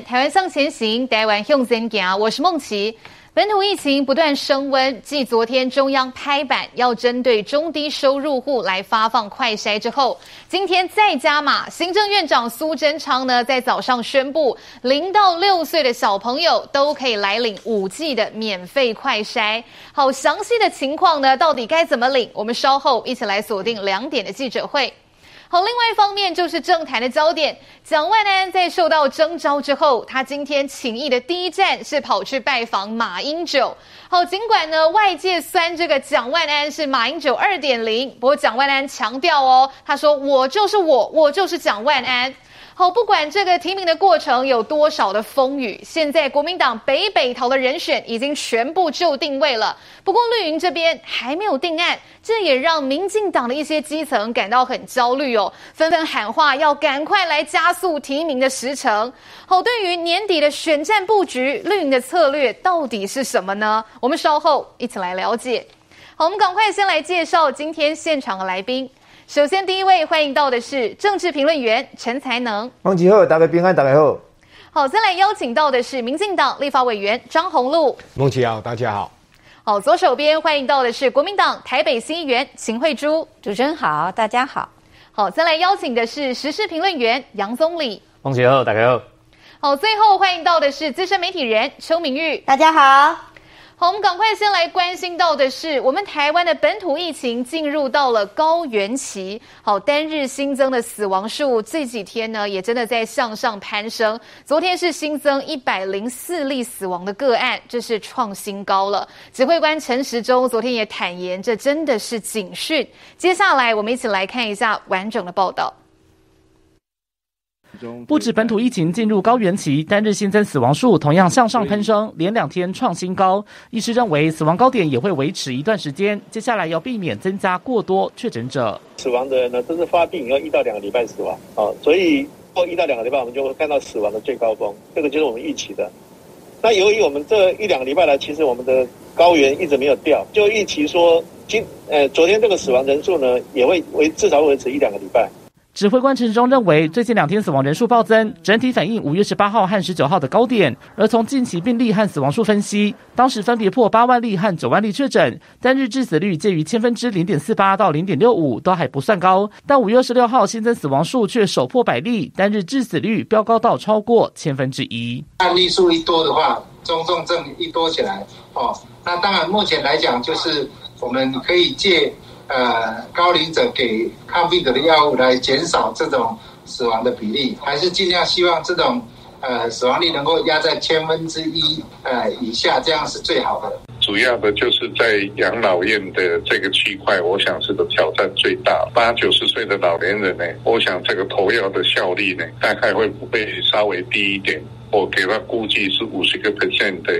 《台湾向前行》，台湾向前行，我是孟琪。本土疫情不断升温，继昨天中央拍板要针对中低收入户来发放快筛之后，今天再加码。行政院长苏贞昌呢，在早上宣布，零到六岁的小朋友都可以来领五 G 的免费快筛。好，详细的情况呢，到底该怎么领？我们稍后一起来锁定两点的记者会。好，另外一方面就是政坛的焦点，蒋万安在受到征召之后，他今天请意的第一站是跑去拜访马英九。好，尽管呢外界酸这个蒋万安是马英九二点零，不过蒋万安强调哦，他说我就是我，我就是蒋万安。好，不管这个提名的过程有多少的风雨，现在国民党北北投的人选已经全部就定位了。不过绿营这边还没有定案，这也让民进党的一些基层感到很焦虑哦，纷纷喊话要赶快来加速提名的时程。好，对于年底的选战布局，绿营的策略到底是什么呢？我们稍后一起来了解。好，我们赶快先来介绍今天现场的来宾。首先，第一位欢迎到的是政治评论员陈才能。孟琦好，大家平安，大家好。好，再来邀请到的是民进党立法委员张宏禄。孟琪好，大家好。好，左手边欢迎到的是国民党台北新议员秦慧珠。主持人好，大家好。好，再来邀请的是时事评论员杨宗理。孟琪好，大家好。好，最后欢迎到的是资深媒体人邱明玉。大家好。好，我们赶快先来关心到的是，我们台湾的本土疫情进入到了高原期。好，单日新增的死亡数这几天呢，也真的在向上攀升。昨天是新增一百零四例死亡的个案，这是创新高了。指挥官陈时中昨天也坦言，这真的是警讯。接下来，我们一起来看一下完整的报道。不止本土疫情进入高原期，单日新增死亡数同样向上攀升，连两天创新高。医师认为，死亡高点也会维持一段时间，接下来要避免增加过多确诊者。死亡的人呢，都是发病以后一到两个礼拜死亡，啊，所以过一到两个礼拜，我们就会看到死亡的最高峰，这个就是我们预期的。那由于我们这一两个礼拜来，其实我们的高原一直没有掉，就预期说今呃昨天这个死亡人数呢，也会维至少维持一两个礼拜。指挥官陈时中认为，最近两天死亡人数暴增，整体反映五月十八号和十九号的高点。而从近期病例和死亡数分析，当时分别破八万例和九万例确诊，单日致死率介于千分之零点四八到零点六五，都还不算高。但五月二十六号新增死亡数却首破百例，单日致死率飙高到超过千分之一。案例数一多的话，中重症一多起来，哦，那当然目前来讲，就是我们可以借。呃，高龄者给抗病毒的药物来减少这种死亡的比例，还是尽量希望这种呃死亡率能够压在千分之一呃以下，这样是最好的。主要的就是在养老院的这个区块，我想是个挑战最大。八九十岁的老年人呢，我想这个投药的效率呢，大概会不会稍微低一点？我给他估计是五十个 percent 的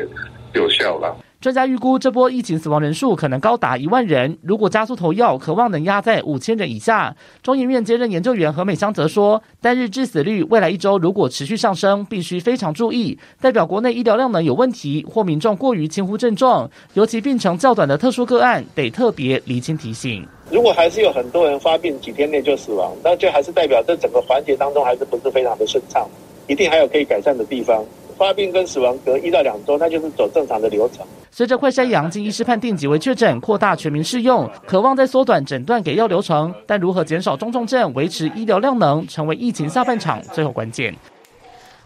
有效了。专家预估，这波疫情死亡人数可能高达一万人。如果加速投药，可望能压在五千人以下。中研院兼任研究员何美香则说，单日致死率未来一周如果持续上升，必须非常注意，代表国内医疗量能有问题，或民众过于轻忽症状，尤其病程较短的特殊个案，得特别厘清提醒。如果还是有很多人发病几天内就死亡，那就还是代表这整个环节当中还是不是非常的顺畅，一定还有可以改善的地方。发病跟死亡隔一到两周，那就是走正常的流程。随着快筛阳经医师判定即为确诊，扩大全民适用，渴望在缩短诊断给药流程。但如何减少中重症、维持医疗量能，成为疫情下半场最后关键。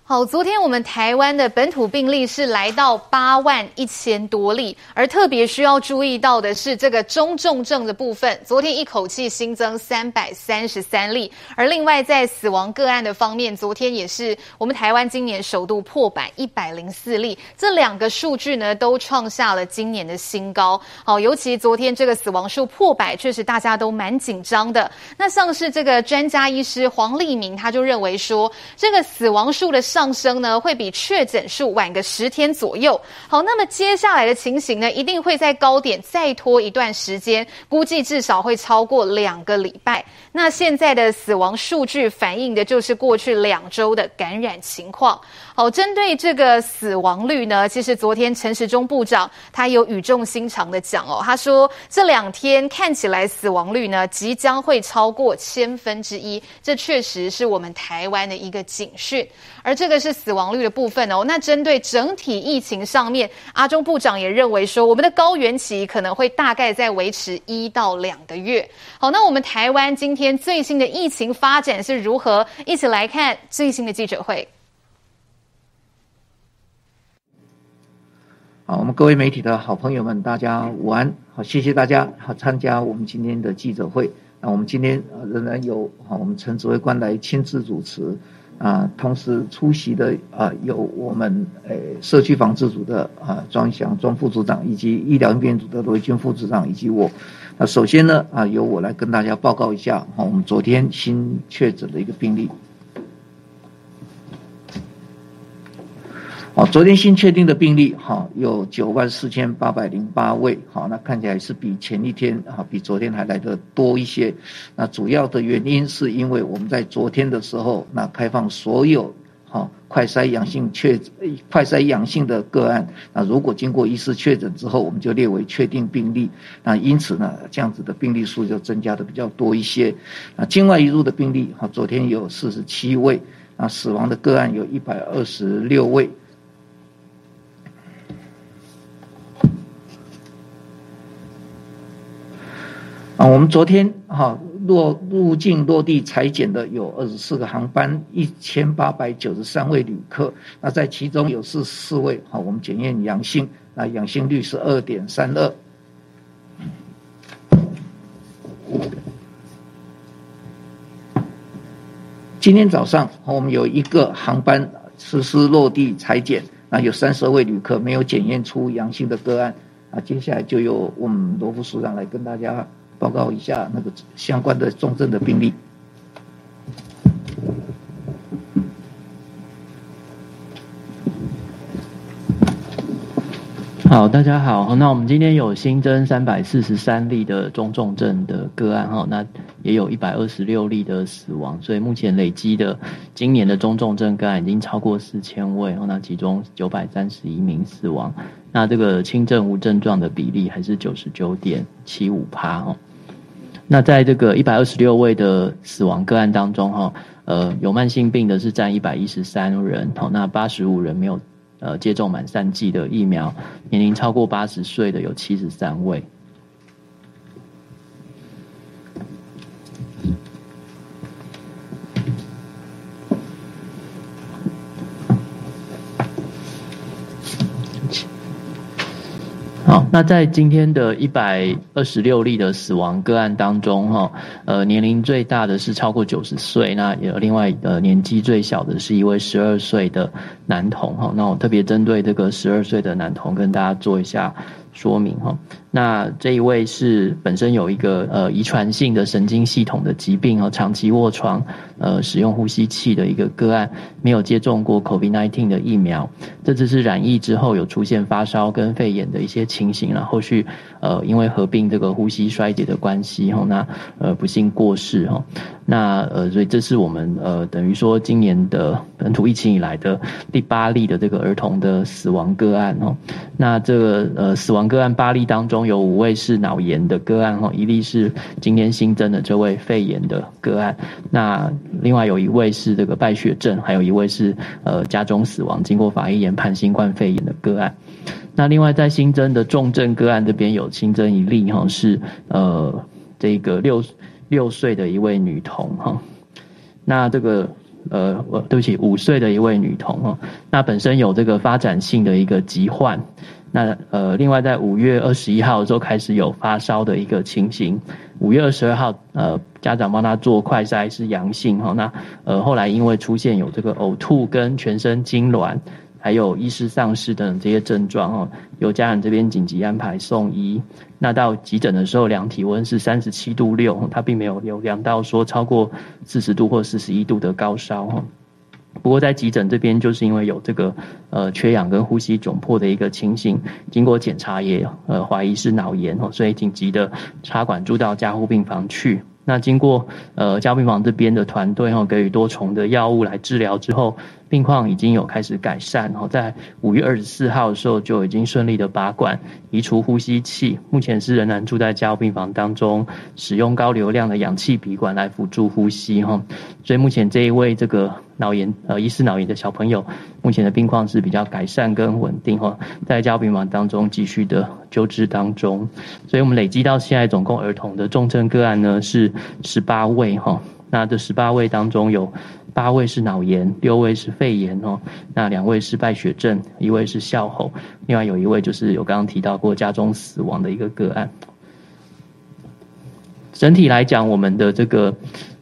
好，昨天我们台湾的本土病例是来到八万一千多例，而特别需要注意到的是这个中重症的部分，昨天一口气新增三百三十三例，而另外在死亡个案的方面，昨天也是我们台湾今年首度破百一百零四例，这两个数据呢都创下了今年的新高。好，尤其昨天这个死亡数破百，确实大家都蛮紧张的。那像是这个专家医师黄立明，他就认为说，这个死亡数的。上升呢，会比确诊数晚个十天左右。好，那么接下来的情形呢，一定会在高点再拖一段时间，估计至少会超过两个礼拜。那现在的死亡数据反映的就是过去两周的感染情况。好，针对这个死亡率呢，其实昨天陈时中部长他有语重心长的讲哦，他说这两天看起来死亡率呢即将会超过千分之一，这确实是我们台湾的一个警讯。而这个是死亡率的部分哦。那针对整体疫情上面，阿中部长也认为说，我们的高原期可能会大概在维持一到两个月。好，那我们台湾今天最新的疫情发展是如何？一起来看最新的记者会。好，我们各位媒体的好朋友们，大家午安。好，谢谢大家好参加我们今天的记者会。那我们今天仍然有好我们陈指挥官来亲自主持啊，同时出席的啊有我们诶社区防治组的啊庄祥庄副组长，以及医疗应变组的罗军副组长，以及我。那首先呢啊由我来跟大家报告一下好我们昨天新确诊的一个病例。好，昨天新确定的病例，哈，有九万四千八百零八位，好，那看起来是比前一天，哈，比昨天还来得多一些。那主要的原因是因为我们在昨天的时候，那开放所有，哈，快筛阳性确快筛阳性的个案，那如果经过医师确诊之后，我们就列为确定病例。那因此呢，这样子的病例数就增加的比较多一些。那境外移入的病例，哈，昨天有四十七位，那死亡的个案有一百二十六位。我们昨天哈落入境落地采检的有二十四个航班，一千八百九十三位旅客。那在其中有四十四位哈，我们检验阳性，那阳性率是二点三二。今天早上我们有一个航班实施落地采检，那有三十位旅客没有检验出阳性的个案。啊，接下来就由我们罗副署长来跟大家。报告一下那个相关的重症的病例。好，大家好，那我们今天有新增三百四十三例的中重症的个案哈，那也有一百二十六例的死亡，所以目前累积的今年的中重症个案已经超过四千位，那其中九百三十一名死亡，那这个轻症无症状的比例还是九十九点七五趴哦。那在这个一百二十六位的死亡个案当中，哈，呃，有慢性病的是占一百一十三人，好，那八十五人没有呃接种满三剂的疫苗，年龄超过八十岁的有七十三位。好，那在今天的一百二十六例的死亡个案当中，哈，呃，年龄最大的是超过九十岁，那有另外呃年纪最小的是一位十二岁的男童，哈，那我特别针对这个十二岁的男童跟大家做一下说明，哈。那这一位是本身有一个呃遗传性的神经系统的疾病和长期卧床，呃使用呼吸器的一个个案，没有接种过 COVID-19 的疫苗，这次是染疫之后有出现发烧跟肺炎的一些情形，然后续呃因为合并这个呼吸衰竭的关系哈，那呃不幸过世哈，那呃所以这是我们呃等于说今年的本土疫情以来的第八例的这个儿童的死亡个案哦，那这个呃死亡个案八例当中。有五位是脑炎的个案哈，一例是今天新增的这位肺炎的个案，那另外有一位是这个败血症，还有一位是呃家中死亡，经过法医研判新冠肺炎的个案。那另外在新增的重症个案这边有新增一例哈，是呃这个六六岁的一位女童哈，那这个呃对不起五岁的一位女童哈，那本身有这个发展性的一个疾患。那呃，另外在五月二十一号的时候开始有发烧的一个情形，五月二十二号呃，家长帮他做快筛是阳性哈，那呃后来因为出现有这个呕吐跟全身痉挛，还有意识丧失等这些症状哈，由家长这边紧急安排送医，那到急诊的时候量体温是三十七度六，他并没有有量到说超过四十度或四十一度的高烧哈。不过在急诊这边，就是因为有这个呃缺氧跟呼吸窘迫的一个情形，经过检查也呃怀疑是脑炎哦，所以紧急的插管住到加护病房去。那经过呃加护病房这边的团队哦给予多重的药物来治疗之后，病况已经有开始改善，然后在五月二十四号的时候就已经顺利的拔管移除呼吸器，目前是仍然住在加护病房当中，使用高流量的氧气鼻管来辅助呼吸哈。所以目前这一位这个脑炎呃疑似脑炎的小朋友，目前的病况是比较改善跟稳定哈，在加护病房当中继续的救治当中。所以我们累积到现在总共儿童的重症个案呢是十八位哈。那这十八位当中有八位是脑炎，六位是肺炎哦，那两位是败血症，一位是哮吼，另外有一位就是有刚刚提到过家中死亡的一个个案。整体来讲，我们的这个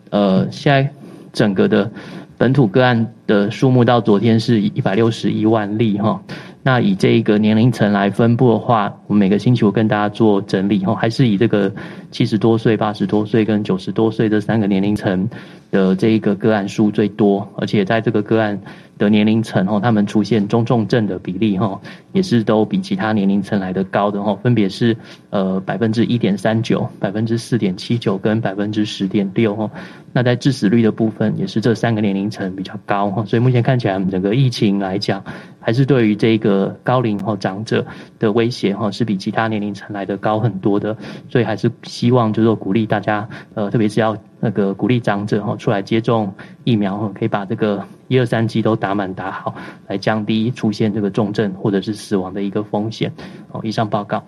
呃，现在整个的本土个案的数目到昨天是一百六十一万例哈。那以这一个年龄层来分布的话，我们每个星期我跟大家做整理哈，还是以这个七十多岁、八十多岁跟九十多岁这三个年龄层的这一个个案数最多，而且在这个个案的年龄层哈，他们出现中重症的比例哈，也是都比其他年龄层来得高的哈，分别是呃百分之一点三九、百分之四点七九跟百分之十点六哈。那在致死率的部分，也是这三个年龄层比较高哈，所以目前看起来整个疫情来讲，还是对于这个高龄或长者的威胁哈，是比其他年龄层来得高很多的，所以还是希望就是说鼓励大家，呃，特别是要那个鼓励长者哈出来接种疫苗，可以把这个一二三剂都打满打好，来降低出现这个重症或者是死亡的一个风险。好，以上报告。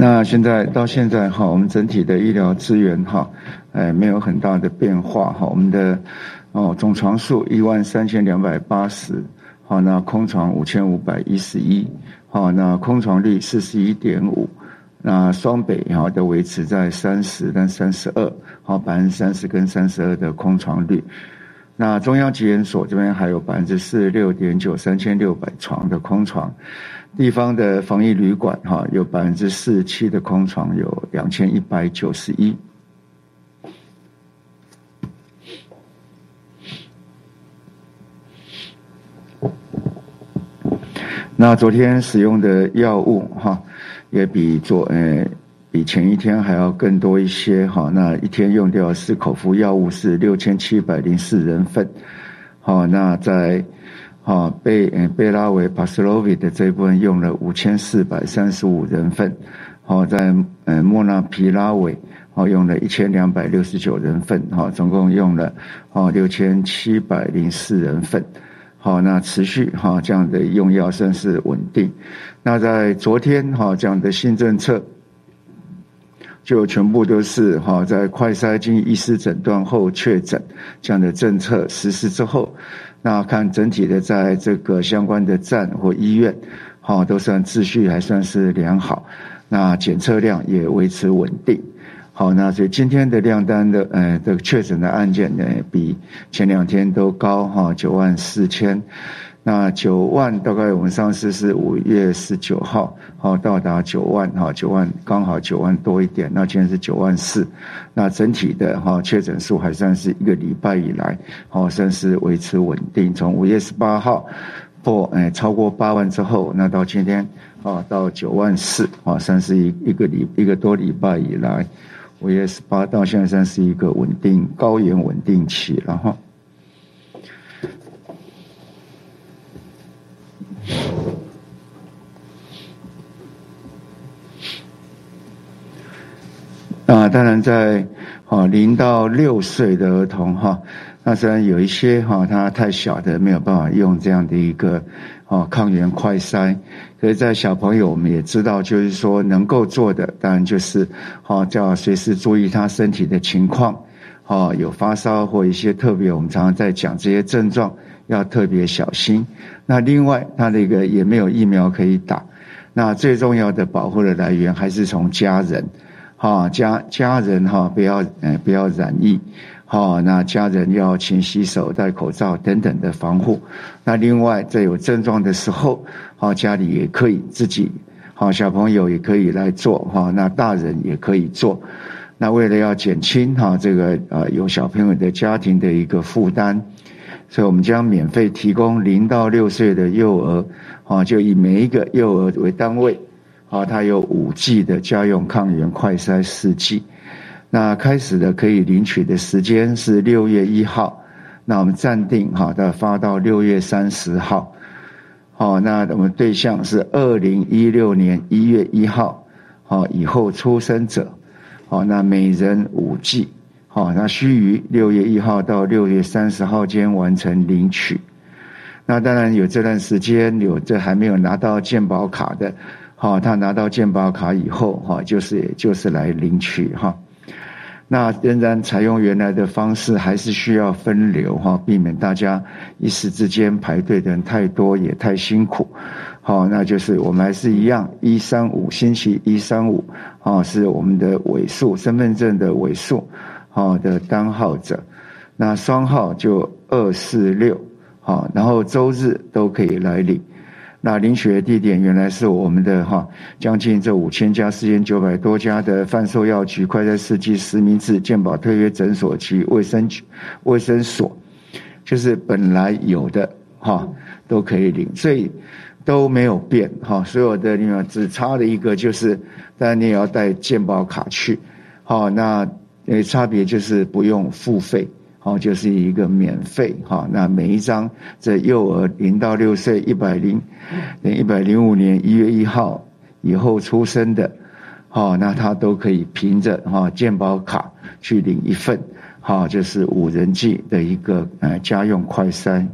那现在到现在哈，我们整体的医疗资源哈，哎，没有很大的变化哈。我们的哦总床数一万三千两百八十，好，那空床五千五百一十一，好，那空床率四十一点五，那双北哈都维持在三十跟三十二，好，百分之三十跟三十二的空床率。那中央疾研所这边还有百分之四十六点九，三千六百床的空床。地方的防疫旅馆，哈，有百分之四十七的空床，有两千一百九十一。那昨天使用的药物，哈，也比昨呃比前一天还要更多一些，哈。那一天用掉是口服药物是六千七百零四人份，好，那在。啊，贝嗯贝拉维帕斯洛维的这一部分用了五千四百三十五人份，好，在嗯莫纳皮拉韦好用了一千两百六十九人份，好，总共用了好六千七百零四人份，好，那持续哈这样的用药算是稳定。那在昨天哈这样的新政策，就全部都是哈在快筛经医师诊断后确诊这样的政策实施之后。那看整体的，在这个相关的站或医院，哈，都算秩序还算是良好。那检测量也维持稳定。好，那所以今天的量单的，呃，这个确诊的案件呢，比前两天都高哈，九万四千。那九万大概我们上次是五月十九号，好到达九万哈，九万刚好九万多一点。那今天是九万四，那整体的哈确诊数还算是一个礼拜以来，好算是维持稳定。从五月十八号破诶超过八万之后，那到今天啊到九万四啊，算是一一个礼一个多礼拜以来，五月十八到现在算是一个稳定高原稳定期了哈。啊，当然在啊零到六岁的儿童哈，那虽然有一些哈他太小的没有办法用这样的一个啊抗原快筛，可是，在小朋友我们也知道，就是说能够做的，当然就是啊叫随时注意他身体的情况，啊有发烧或一些特别，我们常常在讲这些症状要特别小心。那另外，他那个也没有疫苗可以打，那最重要的保护的来源还是从家人。哈，家家人哈，不要嗯，不要染疫，哈，那家人要勤洗手、戴口罩等等的防护。那另外，在有症状的时候，哈，家里也可以自己，哈，小朋友也可以来做，哈，那大人也可以做。那为了要减轻哈这个呃有小朋友的家庭的一个负担，所以我们将免费提供零到六岁的幼儿，啊，就以每一个幼儿为单位，啊，它有五 G 的家用抗原快筛试剂。那开始的可以领取的时间是六月一号，那我们暂定哈，的发到六月三十号。好，那我们对象是二零一六年一月一号，好以后出生者，好，那每人五剂。好，那须于六月一号到六月三十号间完成领取。那当然有这段时间有这还没有拿到健保卡的，好，他拿到健保卡以后，哈，就是就是来领取哈。那仍然采用原来的方式，还是需要分流哈，避免大家一时之间排队的人太多也太辛苦。好，那就是我们还是一样，一三五星期一三五，啊，是我们的尾数，身份证的尾数。好的单号者，那双号就二四六，好，然后周日都可以来领。那领取的地点原来是我们的哈，将近这五千家、四千九百多家的贩售药局、快筛试剂、实名制、健保特约诊所及卫生局、卫生所，就是本来有的哈，都可以领，所以都没有变哈。所有的你们只差的一个就是，当然你也要带健保卡去，好那。诶，差别就是不用付费，哦，就是一个免费，哈。那每一张这幼儿零到六岁一百零，一百零五年一月一号以后出生的，哦，那他都可以凭着哈健保卡去领一份，哦，就是五人制的一个呃家用快筛。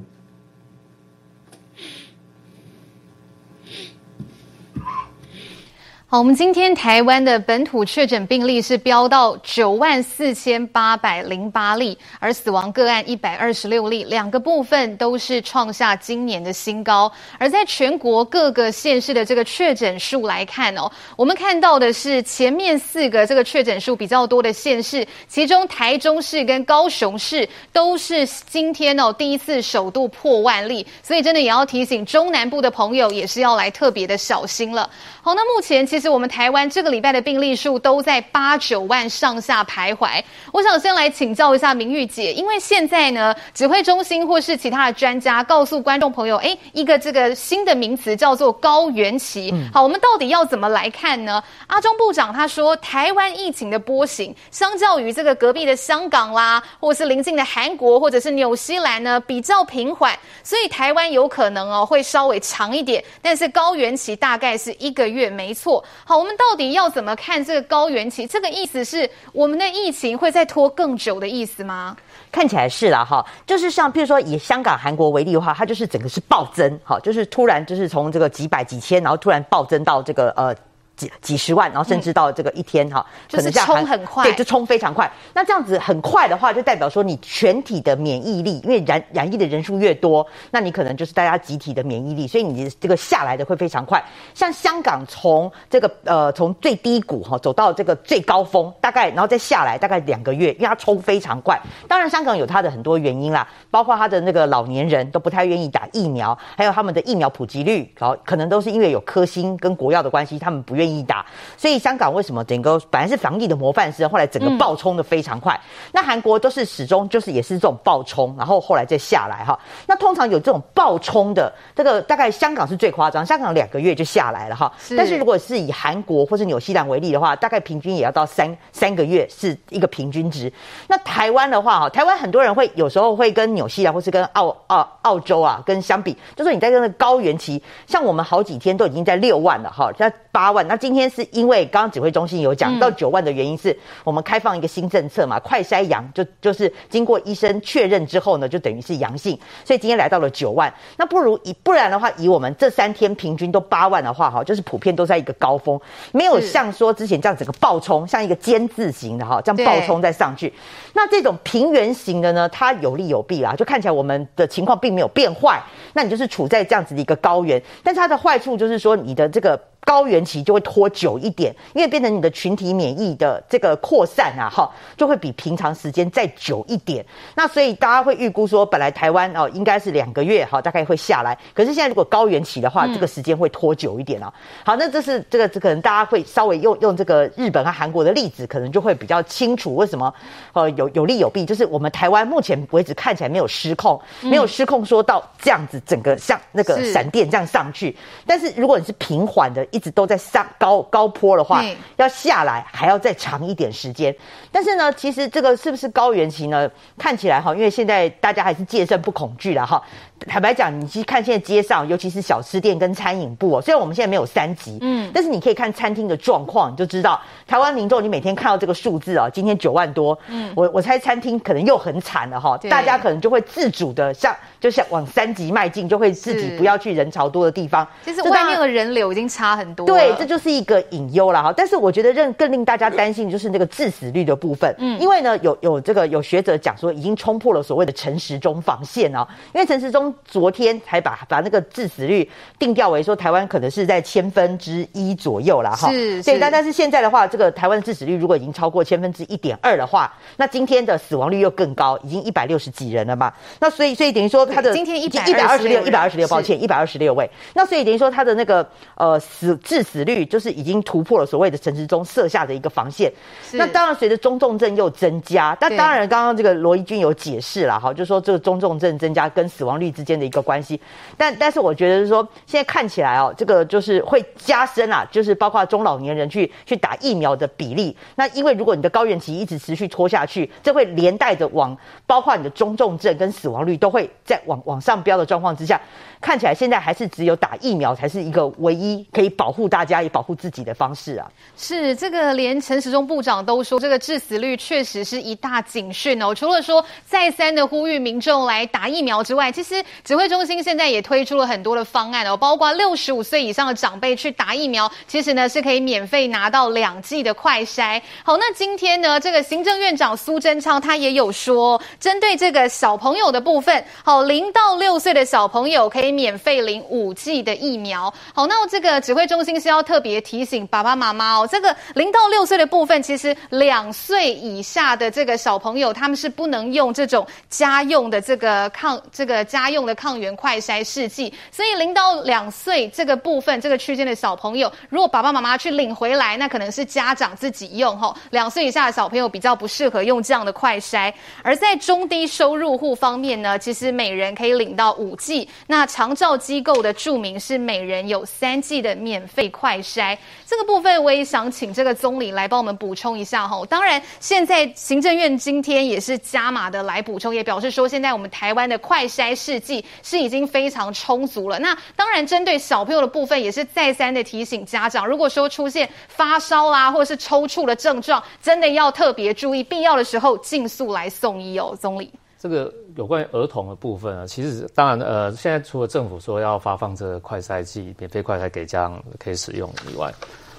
好，我们今天台湾的本土确诊病例是飙到九万四千八百零八例，而死亡个案一百二十六例，两个部分都是创下今年的新高。而在全国各个县市的这个确诊数来看哦，我们看到的是前面四个这个确诊数比较多的县市，其中台中市跟高雄市都是今天哦第一次首度破万例，所以真的也要提醒中南部的朋友也是要来特别的小心了。好，那目前其实。是我们台湾这个礼拜的病例数都在八九万上下徘徊。我想先来请教一下明玉姐，因为现在呢，指挥中心或是其他的专家告诉观众朋友，哎，一个这个新的名词叫做高原期。好，我们到底要怎么来看呢？阿中部长他说，台湾疫情的波形，相较于这个隔壁的香港啦，或是邻近的韩国或者是纽西兰呢，比较平缓，所以台湾有可能哦会稍微长一点，但是高原期大概是一个月，没错。好，我们到底要怎么看这个高原期？这个意思是我们的疫情会再拖更久的意思吗？看起来是啦，哈，就是像譬如说以香港、韩国为例的话，它就是整个是暴增，哈，就是突然就是从这个几百几千，然后突然暴增到这个呃。几几十万，然后甚至到这个一天哈，可能冲很快，对，就冲非常快。那这样子很快的话，就代表说你全体的免疫力，因为染染疫的人数越多，那你可能就是大家集体的免疫力，所以你这个下来的会非常快。像香港从这个呃从最低谷哈走到这个最高峰，大概然后再下来大概两个月，因为它冲非常快。当然，香港有它的很多原因啦，包括它的那个老年人都不太愿意打疫苗，还有他们的疫苗普及率，好，可能都是因为有科兴跟国药的关系，他们不愿意。愿意打，所以香港为什么整个本来是防疫的模范生，后来整个爆冲的非常快。嗯、那韩国都是始终就是也是这种爆冲，然后后来再下来哈。那通常有这种爆冲的，这个大概香港是最夸张，香港两个月就下来了哈。是但是如果是以韩国或是纽西兰为例的话，大概平均也要到三三个月是一个平均值。那台湾的话哈，台湾很多人会有时候会跟纽西兰或是跟澳澳澳洲啊跟相比，就说你在这个高原期，像我们好几天都已经在六万了哈，在八万。那今天是因为刚刚指挥中心有讲到九万的原因，是我们开放一个新政策嘛，快筛阳就就是经过医生确认之后呢，就等于是阳性，所以今天来到了九万。那不如以不然的话，以我们这三天平均都八万的话，哈，就是普遍都在一个高峰，没有像说之前这样整个暴冲，像一个尖字形的哈，这样暴冲再上去。那这种平原型的呢，它有利有弊啦，就看起来我们的情况并没有变坏，那你就是处在这样子的一个高原，但是它的坏处就是说你的这个。高原期就会拖久一点，因为变成你的群体免疫的这个扩散啊，哈，就会比平常时间再久一点。那所以大家会预估说，本来台湾哦应该是两个月哈，大概会下来。可是现在如果高原期的话，这个时间会拖久一点啊。好，那这是这个这可能大家会稍微用用这个日本和韩国的例子，可能就会比较清楚为什么呃有有利有弊。就是我们台湾目前为止看起来没有失控，没有失控说到这样子整个像那个闪电这样上去。但是如果你是平缓的。一直都在上高高坡的话，要下来还要再长一点时间。但是呢，其实这个是不是高原期呢？看起来哈，因为现在大家还是戒慎不恐惧了哈。坦白讲，你去看现在街上，尤其是小吃店跟餐饮部哦，虽然我们现在没有三级，嗯，但是你可以看餐厅的状况，你就知道台湾民众，你每天看到这个数字啊，今天九万多，嗯，我我猜餐厅可能又很惨了哈，大家可能就会自主的向就像往三级迈进，就会自己不要去人潮多的地方。其实外面的人流已经差很多，对，这就是一个隐忧了哈。但是我觉得更更令大家担心的就是那个致死率的部分，嗯，因为呢有有这个有学者讲说已经冲破了所谓的陈时中防线啊，因为陈时中昨天。才把把那个致死率定调为说台湾可能是在千分之一左右了哈，是，对，但但是现在的话，这个台湾的致死率如果已经超过千分之一点二的话，那今天的死亡率又更高，已经一百六十几人了嘛，那所以所以等于说它的今天一百一百二十六一百二十六，抱歉一百二十六位，那所以等于说它的那个呃死致死率就是已经突破了所谓的陈时中设下的一个防线，那当然随着中重症又增加，那当然刚刚这个罗怡君有解释了哈，就说这个中重症增加跟死亡率之间的一个关系。但但是我觉得是说，现在看起来哦，这个就是会加深啊，就是包括中老年人去去打疫苗的比例。那因为如果你的高原期一直持续拖下去，这会连带着往包括你的中重症跟死亡率都会在往往上飙的状况之下。看起来现在还是只有打疫苗才是一个唯一可以保护大家也保护自己的方式啊！是这个，连陈时中部长都说，这个致死率确实是一大警讯哦。除了说再三的呼吁民众来打疫苗之外，其实指挥中心现在也推出了很多的方案哦，包括六十五岁以上的长辈去打疫苗，其实呢是可以免费拿到两剂的快筛。好，那今天呢，这个行政院长苏贞昌他也有说，针对这个小朋友的部分，好，零到六岁的小朋友可以。免费领五剂的疫苗，好，那这个指挥中心是要特别提醒爸爸妈妈哦，这个零到六岁的部分，其实两岁以下的这个小朋友，他们是不能用这种家用的这个抗这个家用的抗原快筛试剂，所以零到两岁这个部分这个区间的小朋友，如果爸爸妈妈去领回来，那可能是家长自己用吼，两岁以下的小朋友比较不适合用这样的快筛，而在中低收入户方面呢，其实每人可以领到五剂，那长。长照机构的注明是每人有三剂的免费快筛，这个部分我也想请这个总理来帮我们补充一下哈。当然，现在行政院今天也是加码的来补充，也表示说现在我们台湾的快筛试剂是已经非常充足了。那当然，针对小朋友的部分，也是再三的提醒家长，如果说出现发烧啦或者是抽搐的症状，真的要特别注意，必要的时候尽速来送医哦，总理。这个有关于儿童的部分啊，其实当然呃，现在除了政府说要发放这个快筛剂，免费快筛给家长可以使用以外，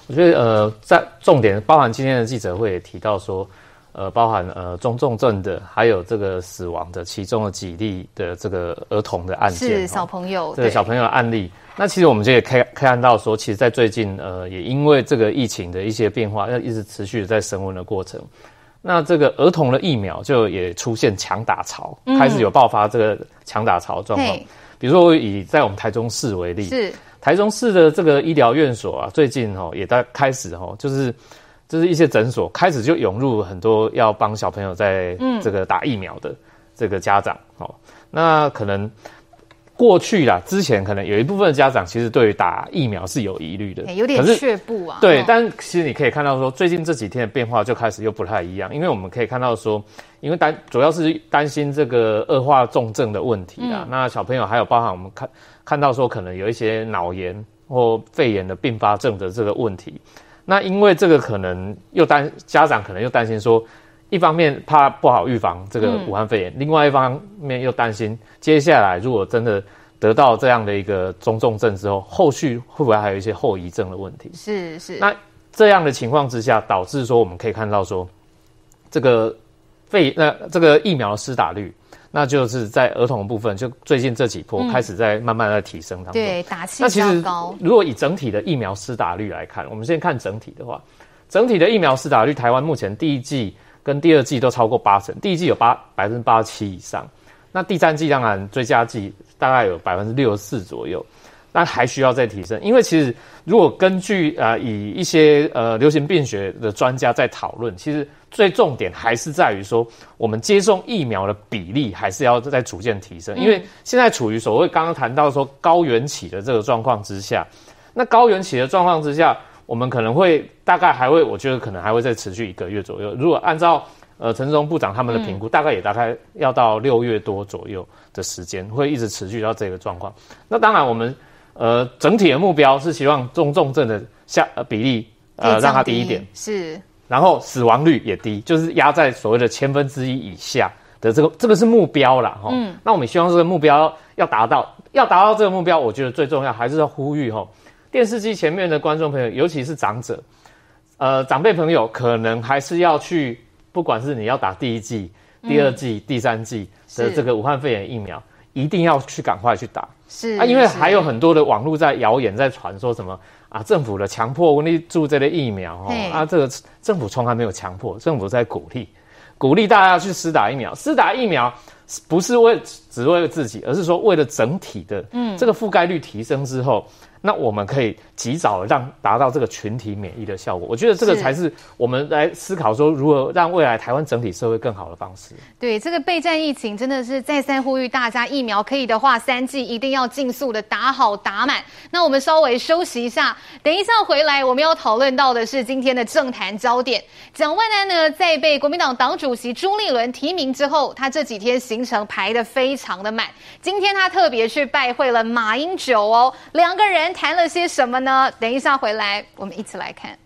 我觉得呃，在重点包含今天的记者会也提到说，呃，包含呃中重症的，还有这个死亡的其中的几例的这个儿童的案件，是小朋友，这个小朋友的案例。那其实我们就也可以看到说，其实，在最近呃，也因为这个疫情的一些变化，要一直持续的在升温的过程。那这个儿童的疫苗就也出现抢打潮，嗯、开始有爆发这个抢打潮状况。比如说以在我们台中市为例，是台中市的这个医疗院所啊，最近哦也在开始哦，就是就是一些诊所开始就涌入很多要帮小朋友在这个打疫苗的这个家长哦，那可能。过去啦，之前可能有一部分的家长其实对于打疫苗是有疑虑的，有点却步啊。对，但其实你可以看到说，最近这几天的变化就开始又不太一样，因为我们可以看到说，因为担主要是担心这个恶化重症的问题啦。嗯、那小朋友还有包含我们看看到说，可能有一些脑炎或肺炎的并发症的这个问题。那因为这个可能又担家长可能又担心说。一方面怕不好预防这个武汉肺炎，嗯、另外一方面又担心接下来如果真的得到这样的一个中重症之后，后续会不会还有一些后遗症的问题？是是。那这样的情况之下，导致说我们可以看到说，这个肺那这个疫苗的施打率那就是在儿童的部分，就最近这几波开始在慢慢的提升当中。对，打气那其实高。如果以整体的疫苗施打率来看，我们先看整体的话，整体的疫苗施打率，台湾目前第一季跟第二季都超过八成，第一季有八百分之八十七以上，那第三季当然追加剂大概有百分之六十四左右。那还需要再提升，因为其实如果根据呃以一些呃流行病学的专家在讨论，其实最重点还是在于说，我们接种疫苗的比例还是要在逐渐提升，因为现在处于所谓刚刚谈到说高原起的这个状况之下，那高原起的状况之下，我们可能会大概还会，我觉得可能还会再持续一个月左右。如果按照呃陈时中部长他们的评估，大概也大概要到六月多左右的时间，会一直持续到这个状况。那当然我们。呃，整体的目标是希望中重症的下呃比例呃让它低一点，是，然后死亡率也低，就是压在所谓的千分之一以下的这个这个是目标啦。哈。嗯，那我们希望这个目标要达到，要达到这个目标，我觉得最重要还是要呼吁哈，电视机前面的观众朋友，尤其是长者，呃，长辈朋友可能还是要去，不管是你要打第一剂、第二剂、嗯、第三剂的这个武汉肺炎疫苗，一定要去赶快去打。是啊，因为还有很多的网络在谣言在传说什么啊，政府的强迫你注这类疫苗哦，啊，这个政府从来没有强迫，政府在鼓励，鼓励大家去施打疫苗，施打疫苗不是为只为了自己，而是说为了整体的，嗯，这个覆盖率提升之后。那我们可以及早让达到这个群体免疫的效果，我觉得这个才是我们来思考说如何让未来台湾整体社会更好的方式。对，这个备战疫情真的是再三呼吁大家，疫苗可以的话，三剂一定要尽速的打好打满。那我们稍微休息一下，等一下回来我们要讨论到的是今天的政坛焦点。蒋万安呢，在被国民党党主席朱立伦提名之后，他这几天行程排得非常的满。今天他特别去拜会了马英九哦，两个人。谈了些什么呢？等一下回来，我们一起来看。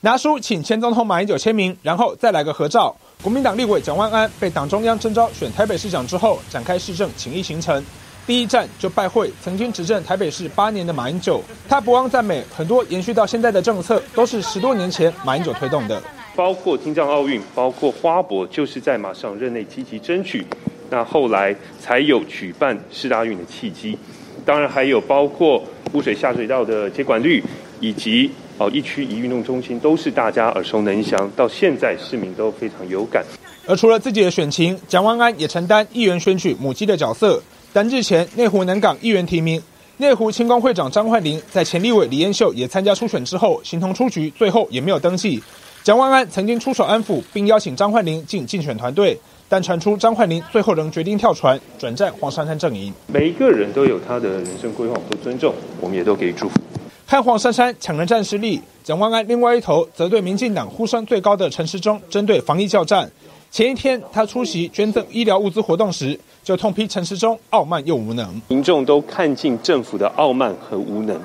拿书，请前总统马英九签名，然后再来个合照。国民党立委蒋万安被党中央征召选台北市长之后，展开市政请益行程。第一站就拜会曾经执政台北市八年的马英九，他不忘赞美，很多延续到现在的政策都是十多年前马英九推动的，包括听障奥运，包括花博，就是在马上任内积极争取，那后来才有举办世大运的契机。当然还有包括污水下水道的接管率，以及哦一区一运动中心，都是大家耳熟能详，到现在市民都非常有感。而除了自己的选情，蒋万安也承担议员选举母鸡的角色。但日前，内湖南港议员提名，内湖青工会长张焕林在前立委李彦秀也参加初选之后，形同出局，最后也没有登记。蒋万安曾经出手安抚，并邀请张焕林进竞选团队，但传出张焕林最后仍决定跳船，转战黄珊珊阵营。每一个人都有他的人生规划，我们都尊重，我们也都给予祝福。看黄珊珊抢人战失利，蒋万安另外一头则对民进党呼声最高的陈时中针对防疫叫战。前一天他出席捐赠医疗物资活动时，就痛批陈时中傲慢又无能，民众都看尽政府的傲慢和无能，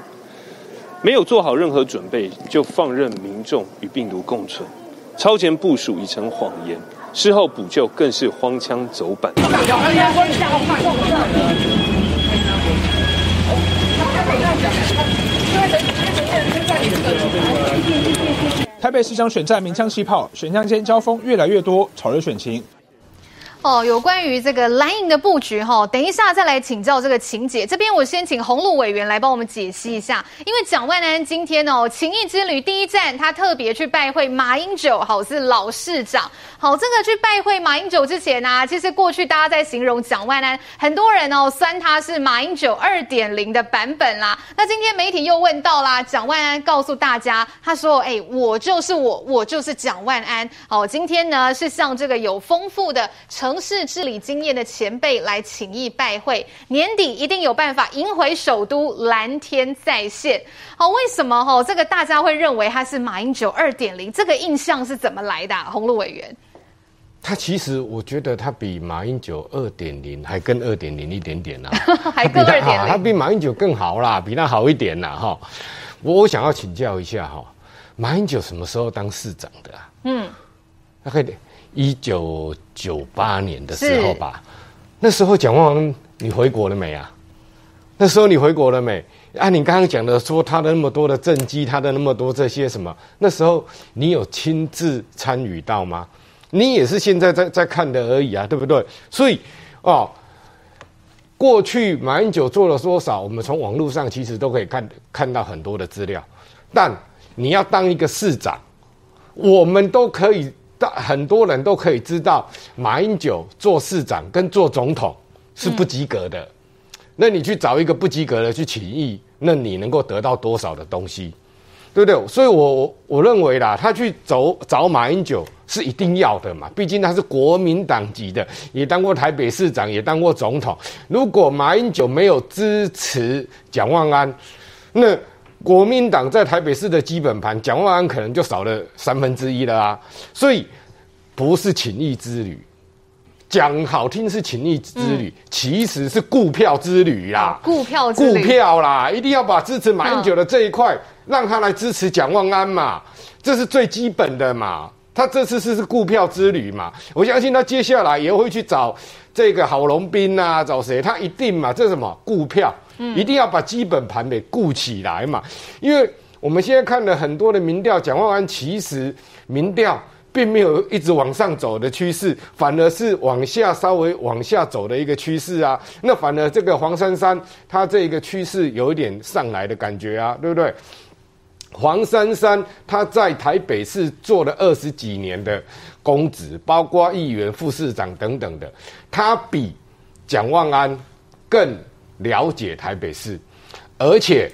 没有做好任何准备就放任民众与病毒共存，超前部署已成谎言，事后补救更是荒腔走板。台北市长选战鸣枪起跑，选项间交锋越来越多，炒热选情。哦，有关于这个蓝营的布局哈，等一下再来请教这个晴姐。这边我先请洪路委员来帮我们解析一下，因为蒋万安今天哦，情谊之旅第一站，他特别去拜会马英九，好是老市长。好，这个去拜会马英九之前呢、其实过去大家在形容蒋万安，很多人哦酸他是马英九二点零的版本啦。那今天媒体又问到啦，蒋万安告诉大家，他说：“哎，我就是我，我就是蒋万安。”好，今天呢是向这个有丰富的成。城市治理经验的前辈来请益拜会，年底一定有办法赢回首都，蓝天再现。好，为什么哈？这个大家会认为他是马英九二点零？这个印象是怎么来的？洪路委员，他其实我觉得他比马英九二点零还更二点零一点点呢、啊，还更二点零，他比马英九更好啦，比他好一点啦哈。我我想要请教一下哈，马英九什么时候当市长的啊？嗯，他可以。一九九八年的时候吧，那时候蒋万安你回国了没啊？那时候你回国了没？啊，你刚刚讲的说他的那么多的政绩，他的那么多这些什么，那时候你有亲自参与到吗？你也是现在在在看的而已啊，对不对？所以，哦，过去马英九做了多少，我们从网络上其实都可以看看到很多的资料。但你要当一个市长，我们都可以。很多人都可以知道，马英九做市长跟做总统是不及格的。嗯、那你去找一个不及格的去请益，那你能够得到多少的东西，对不对？所以我我我认为啦，他去走找马英九是一定要的嘛。毕竟他是国民党籍的，也当过台北市长，也当过总统。如果马英九没有支持蒋万安，那。国民党在台北市的基本盘，蒋万安可能就少了三分之一了啊！所以不是情谊之旅，讲好听是情谊之旅，嗯、其实是顾票之旅啦。顾票之旅，顾票啦，一定要把支持马英九的这一块，让他来支持蒋万安嘛，这是最基本的嘛。他这次是是顾票之旅嘛，我相信他接下来也会去找这个郝龙斌啊，找谁？他一定嘛，这是什么顾票？一定要把基本盘给固起来嘛，因为我们现在看了很多的民调，蒋万安其实民调并没有一直往上走的趋势，反而是往下稍微往下走的一个趋势啊。那反而这个黄珊珊，她这一个趋势有一点上来的感觉啊，对不对？黄珊珊她在台北市做了二十几年的公职，包括议员、副市长等等的，她比蒋万安更。了解台北市，而且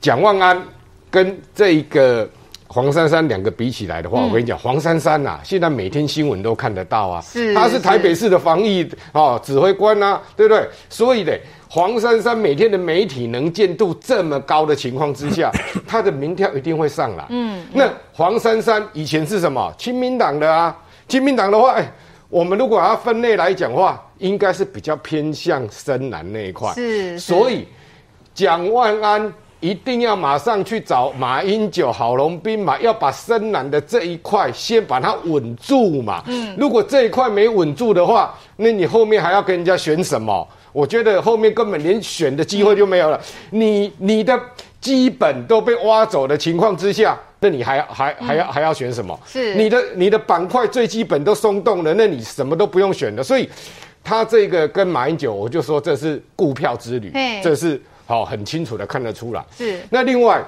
蒋万安跟这一个黄珊珊两个比起来的话，嗯、我跟你讲，黄珊珊呐，现在每天新闻都看得到啊，是他是台北市的防疫哦指挥官啊，对不对？所以呢，黄珊珊每天的媒体能见度这么高的情况之下，他的民调一定会上来。嗯，那黄珊珊以前是什么？亲民党的啊，亲民党的话，哎，我们如果要分类来讲话。应该是比较偏向深蓝那一块，是，所以蒋万安一定要马上去找马英九、郝龙斌嘛，要把深蓝的这一块先把它稳住嘛。嗯，如果这一块没稳住的话，那你后面还要跟人家选什么？我觉得后面根本连选的机会就没有了。你你的基本都被挖走的情况之下。那你还还还要还要选什么？是你的你的板块最基本都松动了，那你什么都不用选了。所以，他这个跟马英九，我就说这是股票之旅，这是好很清楚的看得出来。是那另外，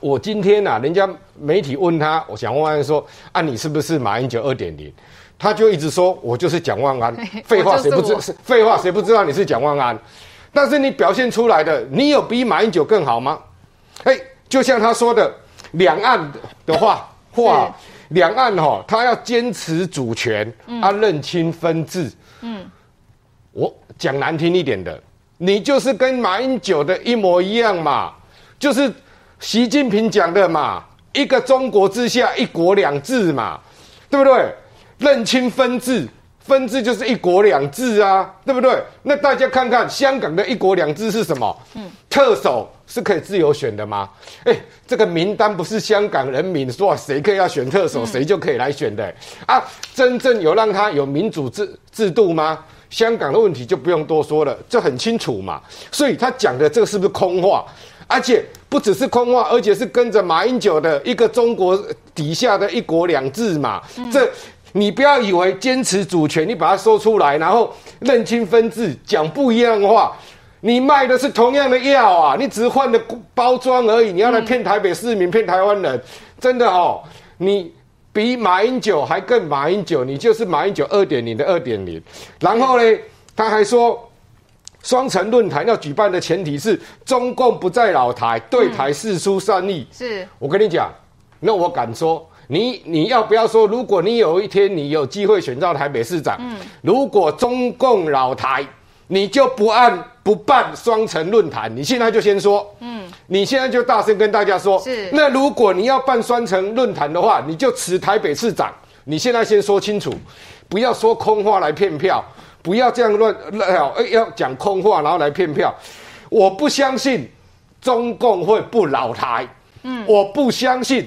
我今天啊，人家媒体问他，我蒋万安说啊，你是不是马英九二点零？他就一直说我就是蒋万安。废话谁不知？废话谁不知道你是蒋万安？但是你表现出来的，你有比马英九更好吗？哎，就像他说的。两岸的话，话两岸哈、哦，他要坚持主权，他、嗯、认清分治。嗯，我讲难听一点的，你就是跟马英九的一模一样嘛，就是习近平讲的嘛，一个中国之下，一国两制嘛，对不对？认清分治，分治就是一国两制啊，对不对？那大家看看香港的一国两制是什么？嗯，特首。是可以自由选的吗？哎，这个名单不是香港人民说谁可以要选特首，谁就可以来选的啊！真正有让他有民主制制度吗？香港的问题就不用多说了，这很清楚嘛。所以他讲的这个是不是空话？而且不只是空话，而且是跟着马英九的一个中国底下的一国两制嘛。这你不要以为坚持主权，你把它说出来，然后认清分治，讲不一样的话。你卖的是同样的药啊，你只是换了包装而已。你要来骗台北市民、骗台湾人，真的哦，你比马英九还更马英九，你就是马英九二点零的二点零。然后呢，他还说，双城论坛要举办的前提是中共不在老台，对台四出善意。是我跟你讲，那我敢说，你你要不要说，如果你有一天你有机会选到台北市长，嗯，如果中共老台。你就不按不办双城论坛，你现在就先说，嗯，你现在就大声跟大家说，是。那如果你要办双城论坛的话，你就辞台北市长。你现在先说清楚，不要说空话来骗票，不要这样乱乱要讲空话然后来骗票。我不相信中共会不老台，嗯，我不相信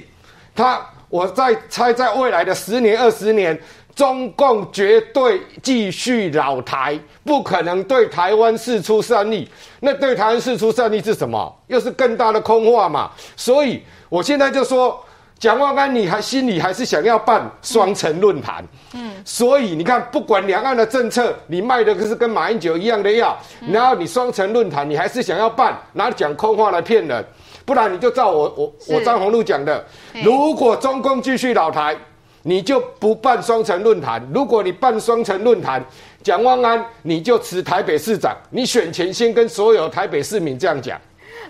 他。我在猜，在未来的十年二十年。中共绝对继续老台，不可能对台湾释出善意。那对台湾释出善意是什么？又是更大的空话嘛。所以我现在就说，蒋万安，你还心里还是想要办双城论坛。嗯，所以你看，不管两岸的政策，你卖的是跟马英九一样的药，然后你双城论坛，你还是想要办，拿讲空话来骗人，不然你就照我我我张宏禄讲的，如果中共继续老台。你就不办双城论坛。如果你办双城论坛，蒋万安你就辞台北市长。你选前先跟所有台北市民这样讲。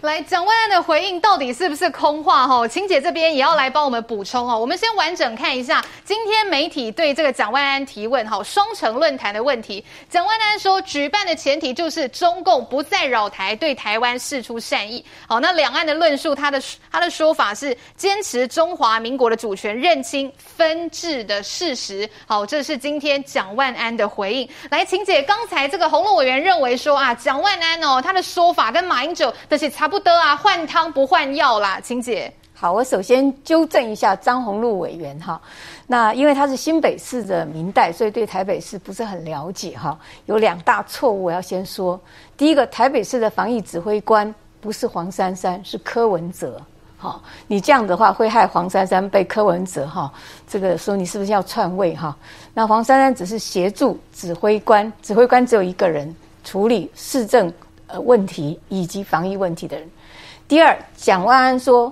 来，蒋万安的回应到底是不是空话？哈，晴姐这边也要来帮我们补充哦。我们先完整看一下今天媒体对这个蒋万安提问，哈，双城论坛的问题。蒋万安说，举办的前提就是中共不再扰台，对台湾释出善意。好，那两岸的论述，他的他的说法是坚持中华民国的主权，认清分治的事实。好，这是今天蒋万安的回应。来，晴姐，刚才这个鸿陆委员认为说啊，蒋万安哦，他的说法跟马英九的是差不。不得啊，换汤不换药啦，晴姐。好，我首先纠正一下张宏禄委员哈。那因为他是新北市的民代，所以对台北市不是很了解哈。有两大错误，我要先说。第一个，台北市的防疫指挥官不是黄珊珊，是柯文哲。好，你这样的话会害黄珊珊被柯文哲哈这个说你是不是要篡位哈？那黄珊珊只是协助指挥官，指挥官只有一个人处理市政。问题以及防疫问题的人。第二，蒋万安说，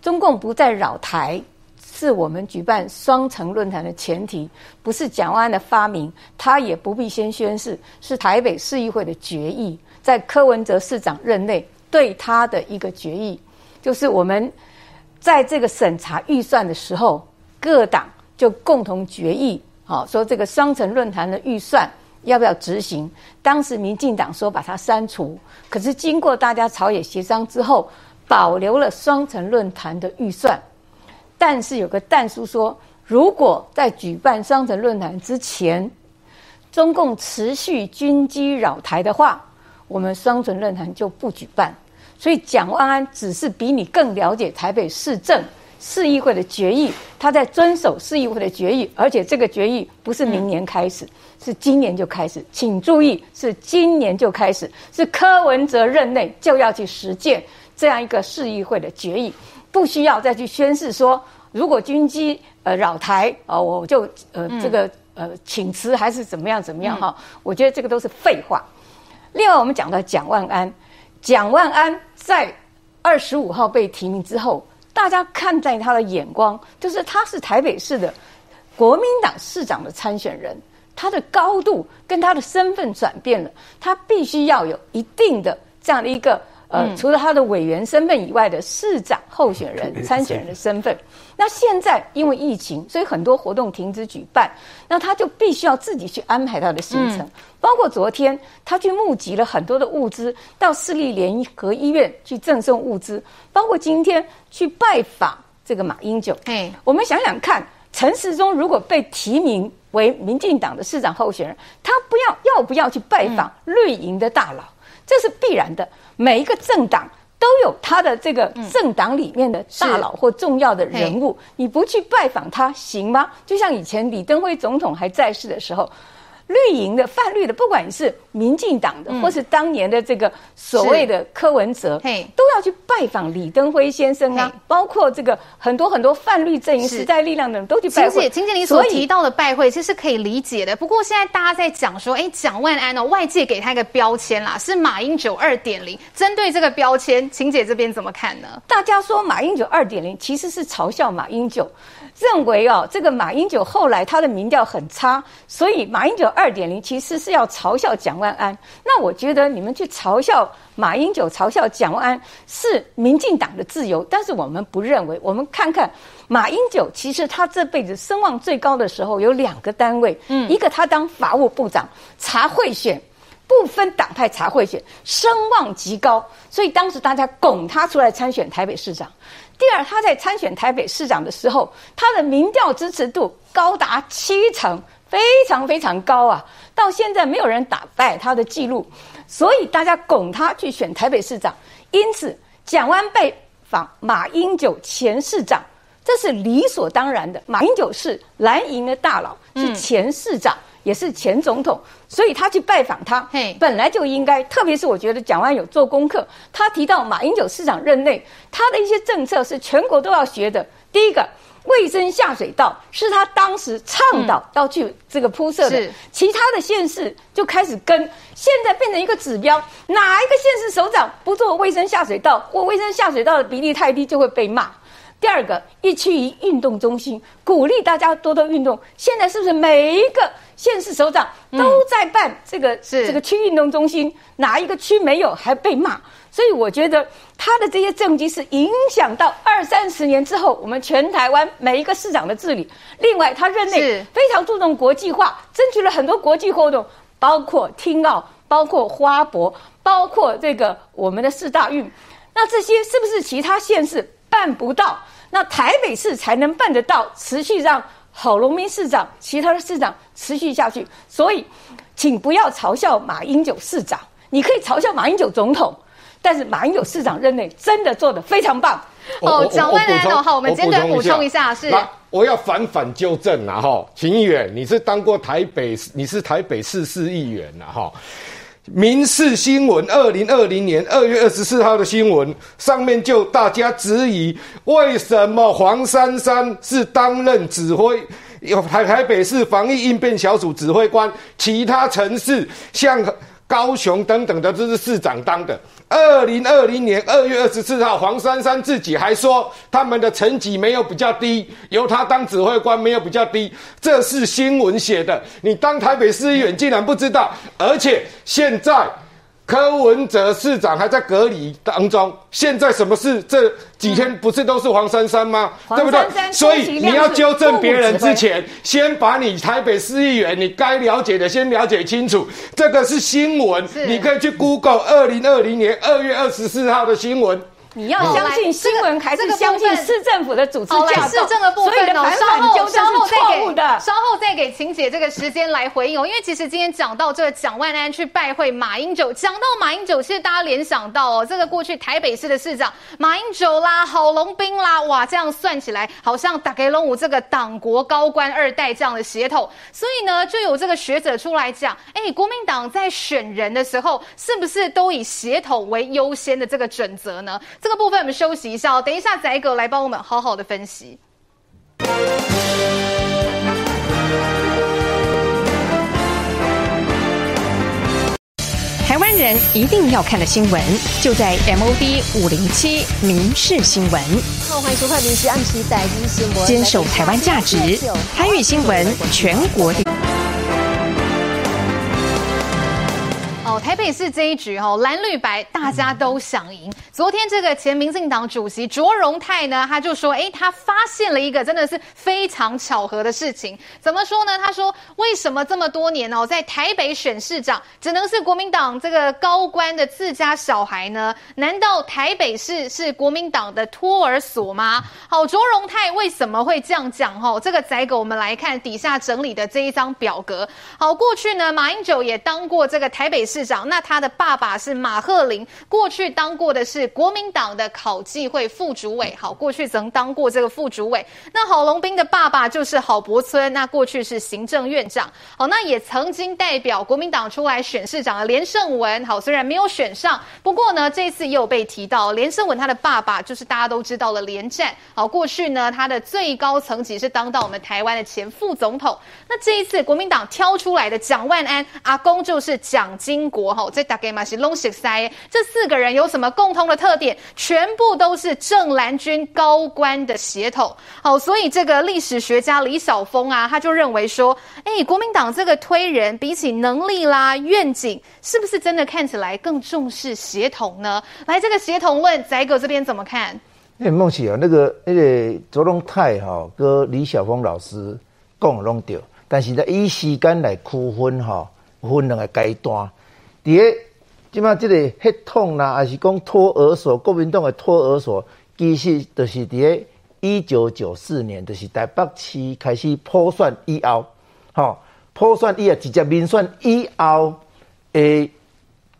中共不再扰台，是我们举办双城论坛的前提，不是蒋万安的发明，他也不必先宣誓，是台北市议会的决议，在柯文哲市长任内对他的一个决议，就是我们在这个审查预算的时候，各党就共同决议，好说这个双城论坛的预算。要不要执行？当时民进党说把它删除，可是经过大家朝野协商之后，保留了双城论坛的预算。但是有个但书说，如果在举办双城论坛之前，中共持续军机扰台的话，我们双城论坛就不举办。所以蒋万安只是比你更了解台北市政。市议会的决议，他在遵守市议会的决议，而且这个决议不是明年开始，是今年就开始。请注意，是今年就开始，是柯文哲任内就要去实践这样一个市议会的决议，不需要再去宣誓说，如果军机呃扰台啊、呃，我就呃这个呃请辞还是怎么样怎么样哈？我觉得这个都是废话。另外，我们讲到蒋万安，蒋万安在二十五号被提名之后。大家看在他的眼光，就是他是台北市的国民党市长的参选人，他的高度跟他的身份转变了，他必须要有一定的这样的一个。呃，除了他的委员身份以外的市长候选人、参选人的身份，那现在因为疫情，所以很多活动停止举办，那他就必须要自己去安排他的行程，包括昨天他去募集了很多的物资，到市立联合医院去赠送物资，包括今天去拜访这个马英九。哎，我们想想看，陈时中如果被提名为民进党的市长候选人，他不要要不要去拜访绿营的大佬？这是必然的。每一个政党都有他的这个政党里面的大佬或重要的人物，你不去拜访他行吗？就像以前李登辉总统还在世的时候。绿营的泛绿的，不管你是民进党的，或是当年的这个所谓的柯文哲，都要去拜访李登辉先生啊。包括这个很多很多泛绿阵营、时代力量的人都去拜会。晴姐，你所提到的拜会，其实是可以理解的。不过现在大家在讲说，哎，蒋万安哦，外界给他一个标签啦，是马英九二点零。针对这个标签，晴姐这边怎么看呢？大家说马英九二点零，其实是嘲笑马英九。认为哦，这个马英九后来他的民调很差，所以马英九二点零其实是要嘲笑蒋万安。那我觉得你们去嘲笑马英九、嘲笑蒋万安是民进党的自由，但是我们不认为。我们看看马英九，其实他这辈子声望最高的时候有两个单位，嗯，一个他当法务部长查贿选，不分党派查贿选，声望极高，所以当时大家拱他出来参选台北市长。第二，他在参选台北市长的时候，他的民调支持度高达七成，非常非常高啊！到现在没有人打败他的记录，所以大家拱他去选台北市长。因此，蒋万被访马英九前市长，这是理所当然的。马英九是蓝营的大佬，是前市长，也是前总统，所以他去拜访他，嘿本来就应该。特别是我觉得蒋万有做功课，他提到马英九市长任内，他的一些政策是全国都要学的。第一个。卫生下水道是他当时倡导要去这个铺设的，嗯、其他的县市就开始跟，现在变成一个指标，哪一个县市首长不做卫生下水道或卫生下水道的比例太低就会被骂。第二个，一区一运动中心，鼓励大家多多运动。现在是不是每一个县市首长都在办这个、这个区运动中心？哪一个区没有还被骂？所以我觉得他的这些政绩是影响到二三十年之后我们全台湾每一个市长的治理。另外，他任内非常注重国际化，争取了很多国际活动，包括听奥，包括花博，包括这个我们的四大运。那这些是不是其他县市办不到？那台北市才能办得到，持续让郝龙斌市长、其他的市长持续下去。所以，请不要嘲笑马英九市长，你可以嘲笑马英九总统。但是马英九市长任内真的做得非常棒哦，蒋万安哦，好，我们简短补充一下是。我要反反纠正啊哈，秦议员，你是当过台北，你是台北市市议员呐哈。民事新闻二零二零年二月二十四号的新闻上面就大家质疑，为什么黄珊珊是担任指挥有台台北市防疫应变小组指挥官，其他城市像高雄等等的，这是市长当的。二零二零年二月二十四号，黄珊珊自己还说他们的成绩没有比较低，由他当指挥官没有比较低，这是新闻写的。你当台北市议员竟然不知道，而且现在。柯文哲市长还在隔离当中，现在什么事？这几天不是都是黄珊珊吗？嗯、对不对？所以你要纠正别人之前，先把你台北市议员你该了解的先了解清楚。这个是新闻，你可以去 Google 二零二零年二月二十四号的新闻。你要相信新闻，还是相信市政府的组织架构？市政的部分哦，稍后稍后再给稍后再给晴姐这个时间来回应哦。因为其实今天讲到这个蒋万安去拜会马英九，讲到马英九，其实大家联想到哦，这个过去台北市的市长马英九啦、郝龙斌啦，哇，这样算起来好像大概拢有这个党国高官二代这样的血统，所以呢，就有这个学者出来讲，哎，国民党在选人的时候，是不是都以血统为优先的这个准则呢？这个部分我们休息一下哦，等一下宰哥来帮我们好好的分析。台湾人一定要看的新闻，就在 MOD 五零七民事新闻。好，欢迎收看民事暗时代新闻，坚守台湾价值，台语新闻全国的。台北市这一局哦，蓝绿白大家都想赢。昨天这个前民进党主席卓荣泰呢，他就说，诶，他发现了一个真的是非常巧合的事情。怎么说呢？他说，为什么这么多年哦，在台北选市长只能是国民党这个高官的自家小孩呢？难道台北市是国民党的托儿所吗？好，卓荣泰为什么会这样讲？哦，这个仔狗我们来看底下整理的这一张表格。好，过去呢，马英九也当过这个台北市长。那他的爸爸是马鹤龄，过去当过的是国民党的考纪会副主委，好，过去曾当过这个副主委。那郝龙斌的爸爸就是郝柏村，那过去是行政院长，好，那也曾经代表国民党出来选市长的连胜文，好，虽然没有选上，不过呢，这一次又被提到连胜文他的爸爸就是大家都知道的连战，好，过去呢他的最高层级是当到我们台湾的前副总统。那这一次国民党挑出来的蒋万安阿公就是蒋经英国。国这大概嘛是拢熟悉。这四个人有什么共同的特点？全部都是正蓝军高官的血统。好，所以这个历史学家李晓峰啊，他就认为说，哎，国民党这个推人，比起能力啦、愿景，是不是真的看起来更重视血统呢？来，这个协同论，宰哥这边怎么看？哎，梦琪啊，那个那个卓龙泰哈跟李晓峰老师讲拢对，但是呢，以时间来区分哈，分两个阶段。第一，即马即个血统啦，还是讲托儿所，国民党的托儿所，其实就是伫一九九四年，就是台北市开始普选以后，吼，普选以后直接民选以后，诶，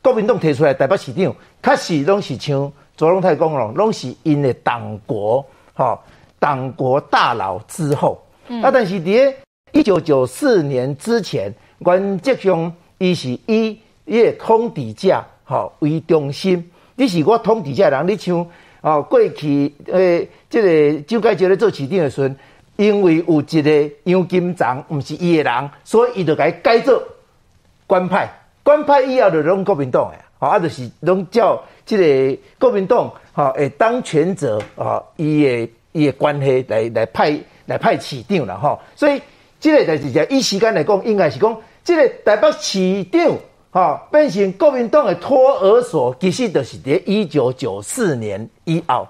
国民党提出来台北市长，确实拢是像卓荣泰讲咯，拢是因的党国，吼，党国大佬之后。嗯、啊，但是在一九九四年之前，原则上伊是以伊个统治者吼为中心。你是我统治者人，你像哦过去诶，这个蒋介石咧做市长诶时阵，因为有一个杨金章毋是伊诶人，所以伊就甲伊改做官派。官派以后就拢国民党诶，吼啊，就是拢叫即个国民党吼诶当权者吼，伊诶伊诶关系来来派来派市长啦吼。所以即个就是讲，以时间来讲，应该是讲即个台北市长。哈，变成国民党的托儿所，其实就是在一九九四年以后。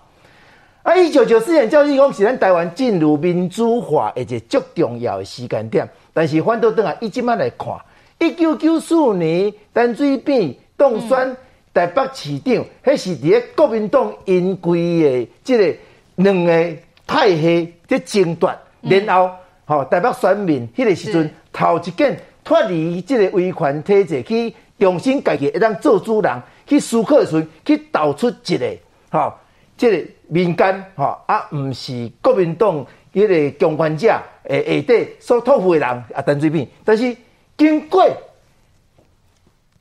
啊，一九九四年就是讲是咱台湾进入民主化一个足重要的时间点。但是反倒转来，伊即摆来看，一九九四年陈水扁当选台北市长，迄、嗯、是伫个国民党因规的即个两个派系在争夺，然后吼台北选民迄个时阵头一件。脱离即个威权体制，去重新家己会当做主人，去思考的时阵，去导出一个吼，即个民间吼啊，毋是国民党迄个强权者诶下底所托付的人啊，陈水扁。但是经过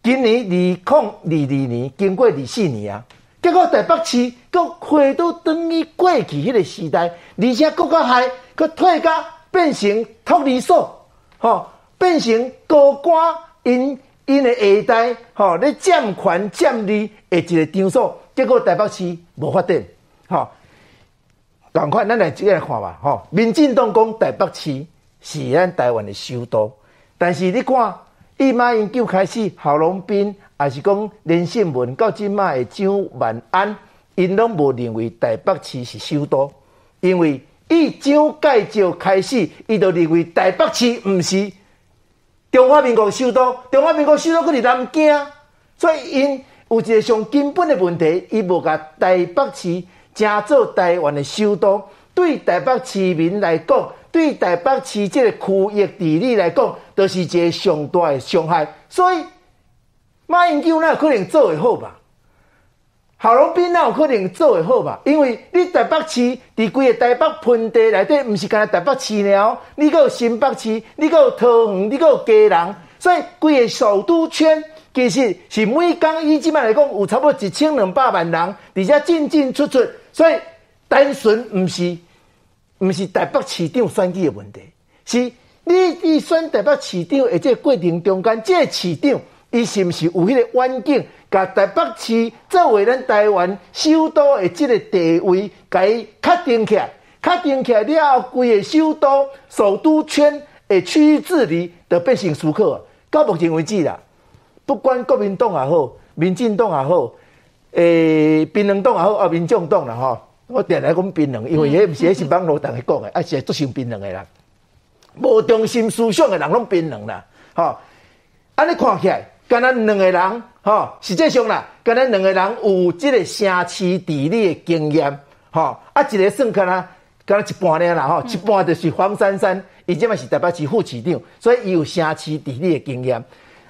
今年二零二二年，经过二四年啊，结果台北市搁回到等于过去迄个时代，而且搁较害，搁退甲变成托儿所，吼。变成高官因因的下代，吼，咧占权占利的一个场所，结果台北市无发展，吼，赶快咱来即个来看吧，吼，民进党讲台北市是咱台湾的首都，但是你看，伊马英九开始，郝龙斌也是讲连胜文到今麦的蒋万安，因拢无认为台北市是首都，因为以蒋介石开始，伊就认为台北市毋是。中华民国首都，中华民国首都佫伫南京，所以因有一个上根本的问题，伊无甲台北市正做台湾的首都，对台北市民来讲，对台北市这个区域地理来讲，都、就是一个上大的伤害。所以马英九那可能做会好吧？郝龙斌哪有可能做会好吧？因为你台北市伫规个台北盆地内底，毋是干台北市了，你搁有新北市，你搁有桃园，你搁有嘉南，所以规个首都圈其实是每工以即卖来讲，有差不多一千两百万人，而且进进出出，所以单纯毋是毋是台北市长选举的问题，是你你选台北市长的这个过程中间，这个市长伊是毋是有迄个环境？甲台北市作为咱台湾首都的这个地位，甲伊确定起来，确定起来了后，规个首都首都圈的区域治理就变成输克。到目前为止啦，不管国民党也好，民进党也好，诶、欸，槟榔党也好，啊，民众党啦吼，我定来讲槟榔，因为迄毋是迄是网络同伊讲的，啊，是足像槟榔的啦，无中心思想的人拢槟榔啦，吼，安尼看起来。跟咱两个人，哈，实际上啦，跟咱两个人有这个城市地理的经验，哈，啊，一个算看啦，跟他一半咧啦，哈，一半就是黄珊珊，伊即嘛是台北市副市长，所以伊有城市地理的经验，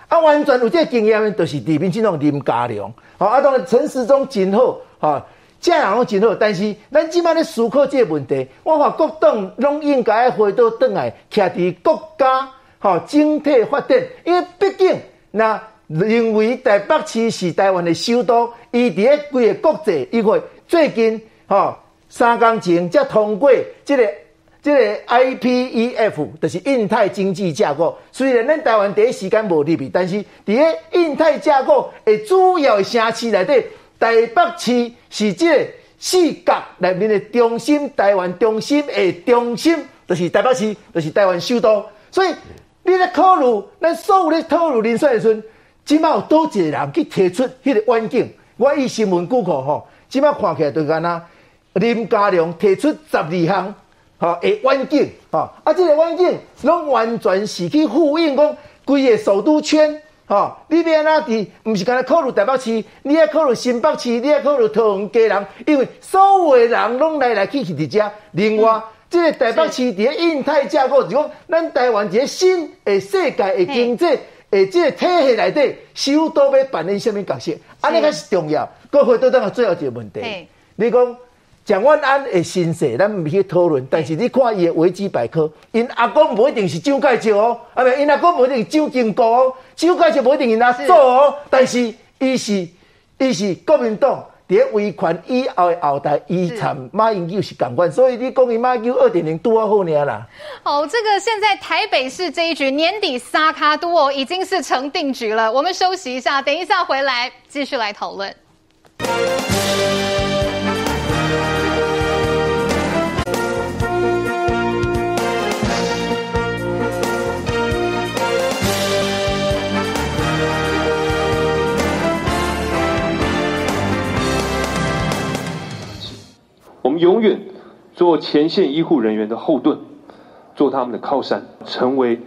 啊，完全有这个经验，就是里面这种林家良，好，啊，当然陈时中真好，哈，这样拢真好，但是咱即摆咧思考这个问题，我话各党拢应该回到倒来，徛伫国家，哈，整体发展，因为毕竟那。认为台北市是台湾的首都，伊伫咧规个国际，因为最近吼、三工前才通过这个这个 IPEF，就是印太经济架构。虽然咱台湾第一时间无入去，但是伫咧印太架构诶主要城市内底，台北市是这个四角内面的中心，台湾中心诶中心，就是台北市，就是台湾首都。所以你咧考虑，咱所有咧讨论人选的时阵。即摆有多一个人去提出迄个远景？我以新闻顾客吼，即摆看起来就干那林佳龙提出十二项吼诶远景吼，啊，这个远景拢完全是去呼应讲规个首都圈吼，你要安怎伫？毋是干那考虑台北市，你要考虑新北市，你要考虑桃园家人，因为所有的人拢来来去去伫遮。另外，这个台北市伫个印太架构，是讲咱台湾一个新诶世界诶经济。诶，即个体系内底，首都要扮演什么角色？安尼才是重要。搁回到咱个最后一个问题，你讲蒋万安诶身世，咱毋去讨论。但是你看伊的维基百科，因阿公无一定是蒋介石哦，啊咪，因阿公无一定是蒋经国哦，蒋介石无一定因阿祖哦。但是伊是伊是国民党伫维权以后的后代，遗产马英九是共款，所以你讲伊马英九二点零拄啊好尔啦。好，这个现在台北市这一局年底沙卡都哦，已经是成定局了。我们休息一下，等一下回来继续来讨论。永远做前线医护人员的后盾，做他们的靠山，成为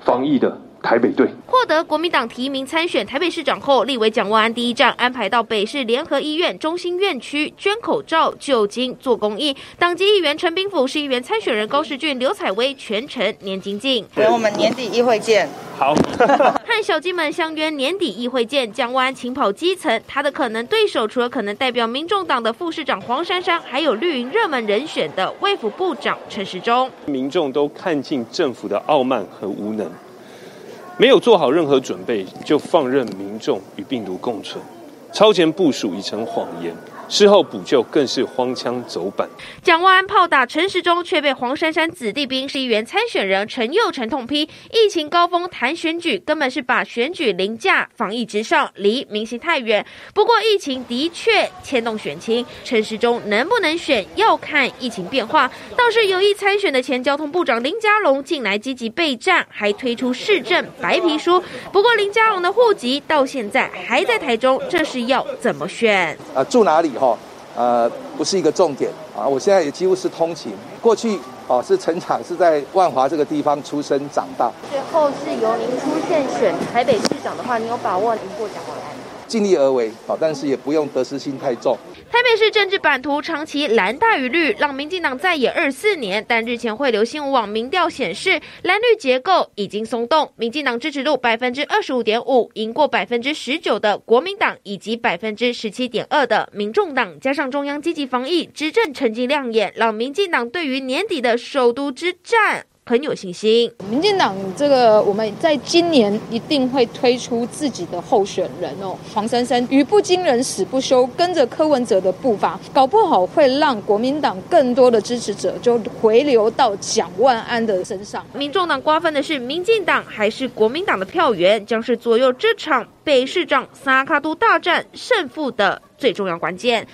防疫的台北队。获得国民党提名参选台北市长后，立委蒋万安第一站安排到北市联合医院中心院区捐口罩、酒精、做公益。党籍议员陈炳甫、市议员参选人高世俊、刘采薇全程年精进。等我们年底议会见。好，和小鸡们相约年底议会见。蒋万安勤跑基层，他的可能对手除了可能代表民众党的副市长黄珊珊，还有绿营热门人选的卫福部长陈时中。民众都看尽政府的傲慢和无能，没有做好任何准备，就放任民众与病毒共存，超前部署已成谎言。事后补救更是荒腔走板。蒋万安炮打陈时中，却被黄珊珊子弟兵市议员参选人陈佑成痛批：疫情高峰谈选举，根本是把选举凌驾防疫之上，离民心太远。不过疫情的确牵动选情，陈时中能不能选要看疫情变化。倒是有意参选的前交通部长林佳龙近来积极备战，还推出市政白皮书。不过林佳龙的户籍到现在还在台中，这是要怎么选？啊，住哪里？哈，呃，不是一个重点啊。我现在也几乎是通勤，过去哦是成长是在万华这个地方出生长大。最后是由您出现选台北市长的话，你有把握赢过蒋万安？尽力而为，好，但是也不用得失心太重。台北市政治版图长期蓝大于绿，让民进党在野二四年。但日前汇流新闻网民调显示，蓝绿结构已经松动，民进党支持度百分之二十五点五，赢过百分之十九的国民党以及百分之十七点二的民众党。加上中央积极防疫，执政成绩亮眼，让民进党对于年底的首都之战。很有信心，民进党这个我们在今年一定会推出自己的候选人哦。黄珊珊语不惊人死不休，跟着柯文哲的步伐，搞不好会让国民党更多的支持者就回流到蒋万安的身上。民众党瓜分的是民进党还是国民党的票源，将是左右这场北市长萨卡都大战胜负的最重要关键。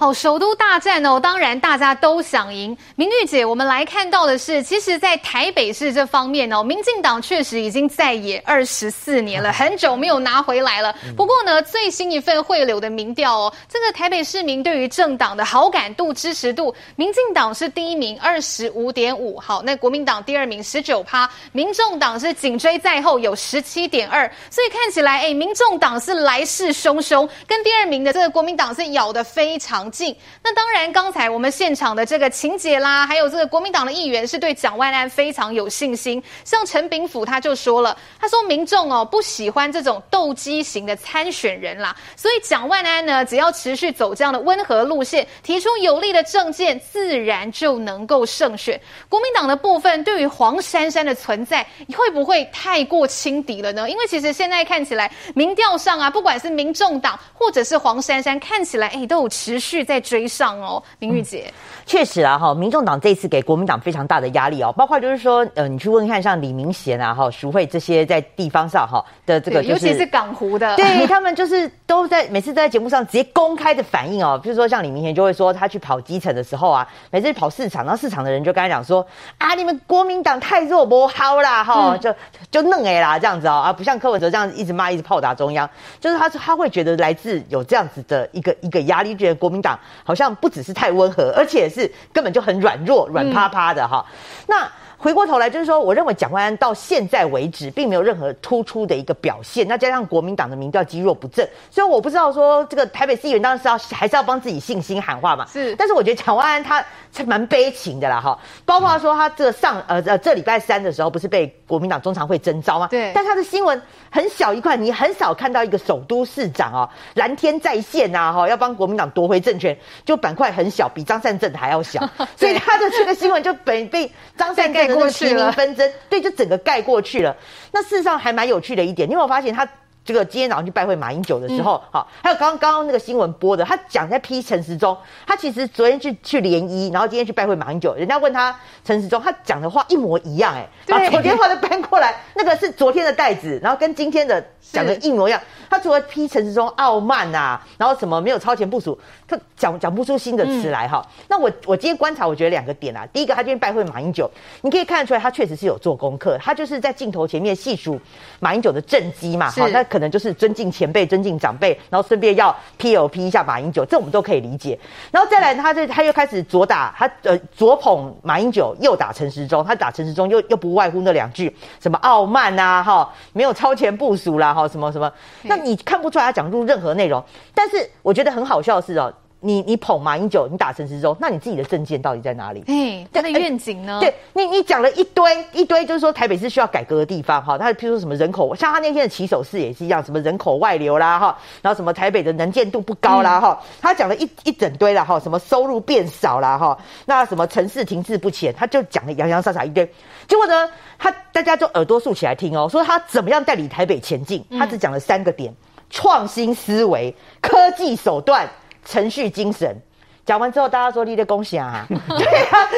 好，首都大战哦，当然大家都想赢。明玉姐，我们来看到的是，其实，在台北市这方面哦，民进党确实已经在野二十四年了，很久没有拿回来了。不过呢，最新一份汇流的民调哦，这个台北市民对于政党的好感度、支持度，民进党是第一名，二十五点五。好，那国民党第二名，十九趴，民众党是紧追在后，有十七点二。所以看起来，哎，民众党是来势汹汹，跟第二名的这个国民党是咬得非常近。那当然，刚才我们现场的这个情节啦，还有这个国民党的议员是对蒋万安非常有信心。像陈炳甫他就说了，他说民众哦不喜欢这种斗鸡型的参选人啦，所以蒋万安呢只要持续走这样的温和路线，提出有力的政见，自然就能够胜选。国民党的部分对于黄珊珊的存在，会不会太过轻敌了呢？因为其实现在看起来，民调上啊，不管是民众党或者是黄珊珊，看起来哎都有持续。在追上哦，明玉姐，确、嗯、实啊哈，民众党这次给国民党非常大的压力哦，包括就是说，呃，你去问看像李明贤啊哈、淑慧这些在地方上哈的这个、就是，尤其是港湖的，对他们就是都在每次都在节目上直接公开的反应哦，比如说像李明贤就会说他去跑基层的时候啊，每次跑市场，然后市场的人就跟他讲说啊，你们国民党太弱不好啦哈、嗯，就就弄哎啦这样子哦，啊不像柯文哲这样子一直骂一直炮打中央，就是他他会觉得来自有这样子的一个一个压力，觉得国民党。好像不只是太温和，而且是根本就很软弱、软趴趴的哈、嗯。那回过头来就是说，我认为蒋万安到现在为止并没有任何突出的一个表现。那加上国民党的民调积弱不振，所以我不知道说这个台北市议员当然是要还是要帮自己信心喊话嘛。是，但是我觉得蒋万安他是蛮悲情的啦哈。包括说他这个上呃呃这礼拜三的时候不是被国民党中常会征召吗？对。但他的新闻很小一块，你很少看到一个首都市长哦，蓝天在线呐，哈，要帮国民党夺回政权，就板块很小，比张善政还要小，所以他的这个新闻就被被张善政的提名纷争，对，就整个盖过去了。那事实上还蛮有趣的一点，你有没有发现他？这个今天早上去拜会马英九的时候，好、嗯，还有刚刚刚刚那个新闻播的，他讲在批陈时中，他其实昨天去去联谊，然后今天去拜会马英九，人家问他陈时中，他讲的话一模一样，哎，把昨天话都搬过来，那个是昨天的袋子，然后跟今天的讲的一模一样。他除了批陈时中傲慢啊，然后什么没有超前部署，他讲讲不出新的词来哈、嗯。那我我今天观察，我觉得两个点啊，第一个，他今天拜会马英九，你可以看得出来，他确实是有做功课，他就是在镜头前面细数马英九的政绩嘛，好，那可。能就是尊敬前辈、尊敬长辈，然后顺便要 P L P 一下马英九，这我们都可以理解。然后再来，他就他又开始左打他呃左捧马英九，右打陈时中。他打陈时中又又不外乎那两句，什么傲慢呐，哈，没有超前部署啦，哈，什么什么。那你看不出来他讲入任何内容。但是我觉得很好笑的是哦。你你捧马英九，你打陈时中，那你自己的政见到底在哪里？哎，他的愿景呢？对你，你讲了一堆一堆，就是说台北是需要改革的地方哈。他譬如说什么人口，像他那天的起手式也是一样，什么人口外流啦哈，然后什么台北的能见度不高啦哈、嗯，他讲了一一整堆啦哈，什么收入变少啦哈，那什么城市停滞不前，他就讲了洋洋洒洒一堆。结果呢，他大家就耳朵竖起来听哦，说他怎么样带领台北前进，他只讲了三个点：创新思维、科技手段。程序精神，讲完之后，大家说你的恭喜啊！对啊，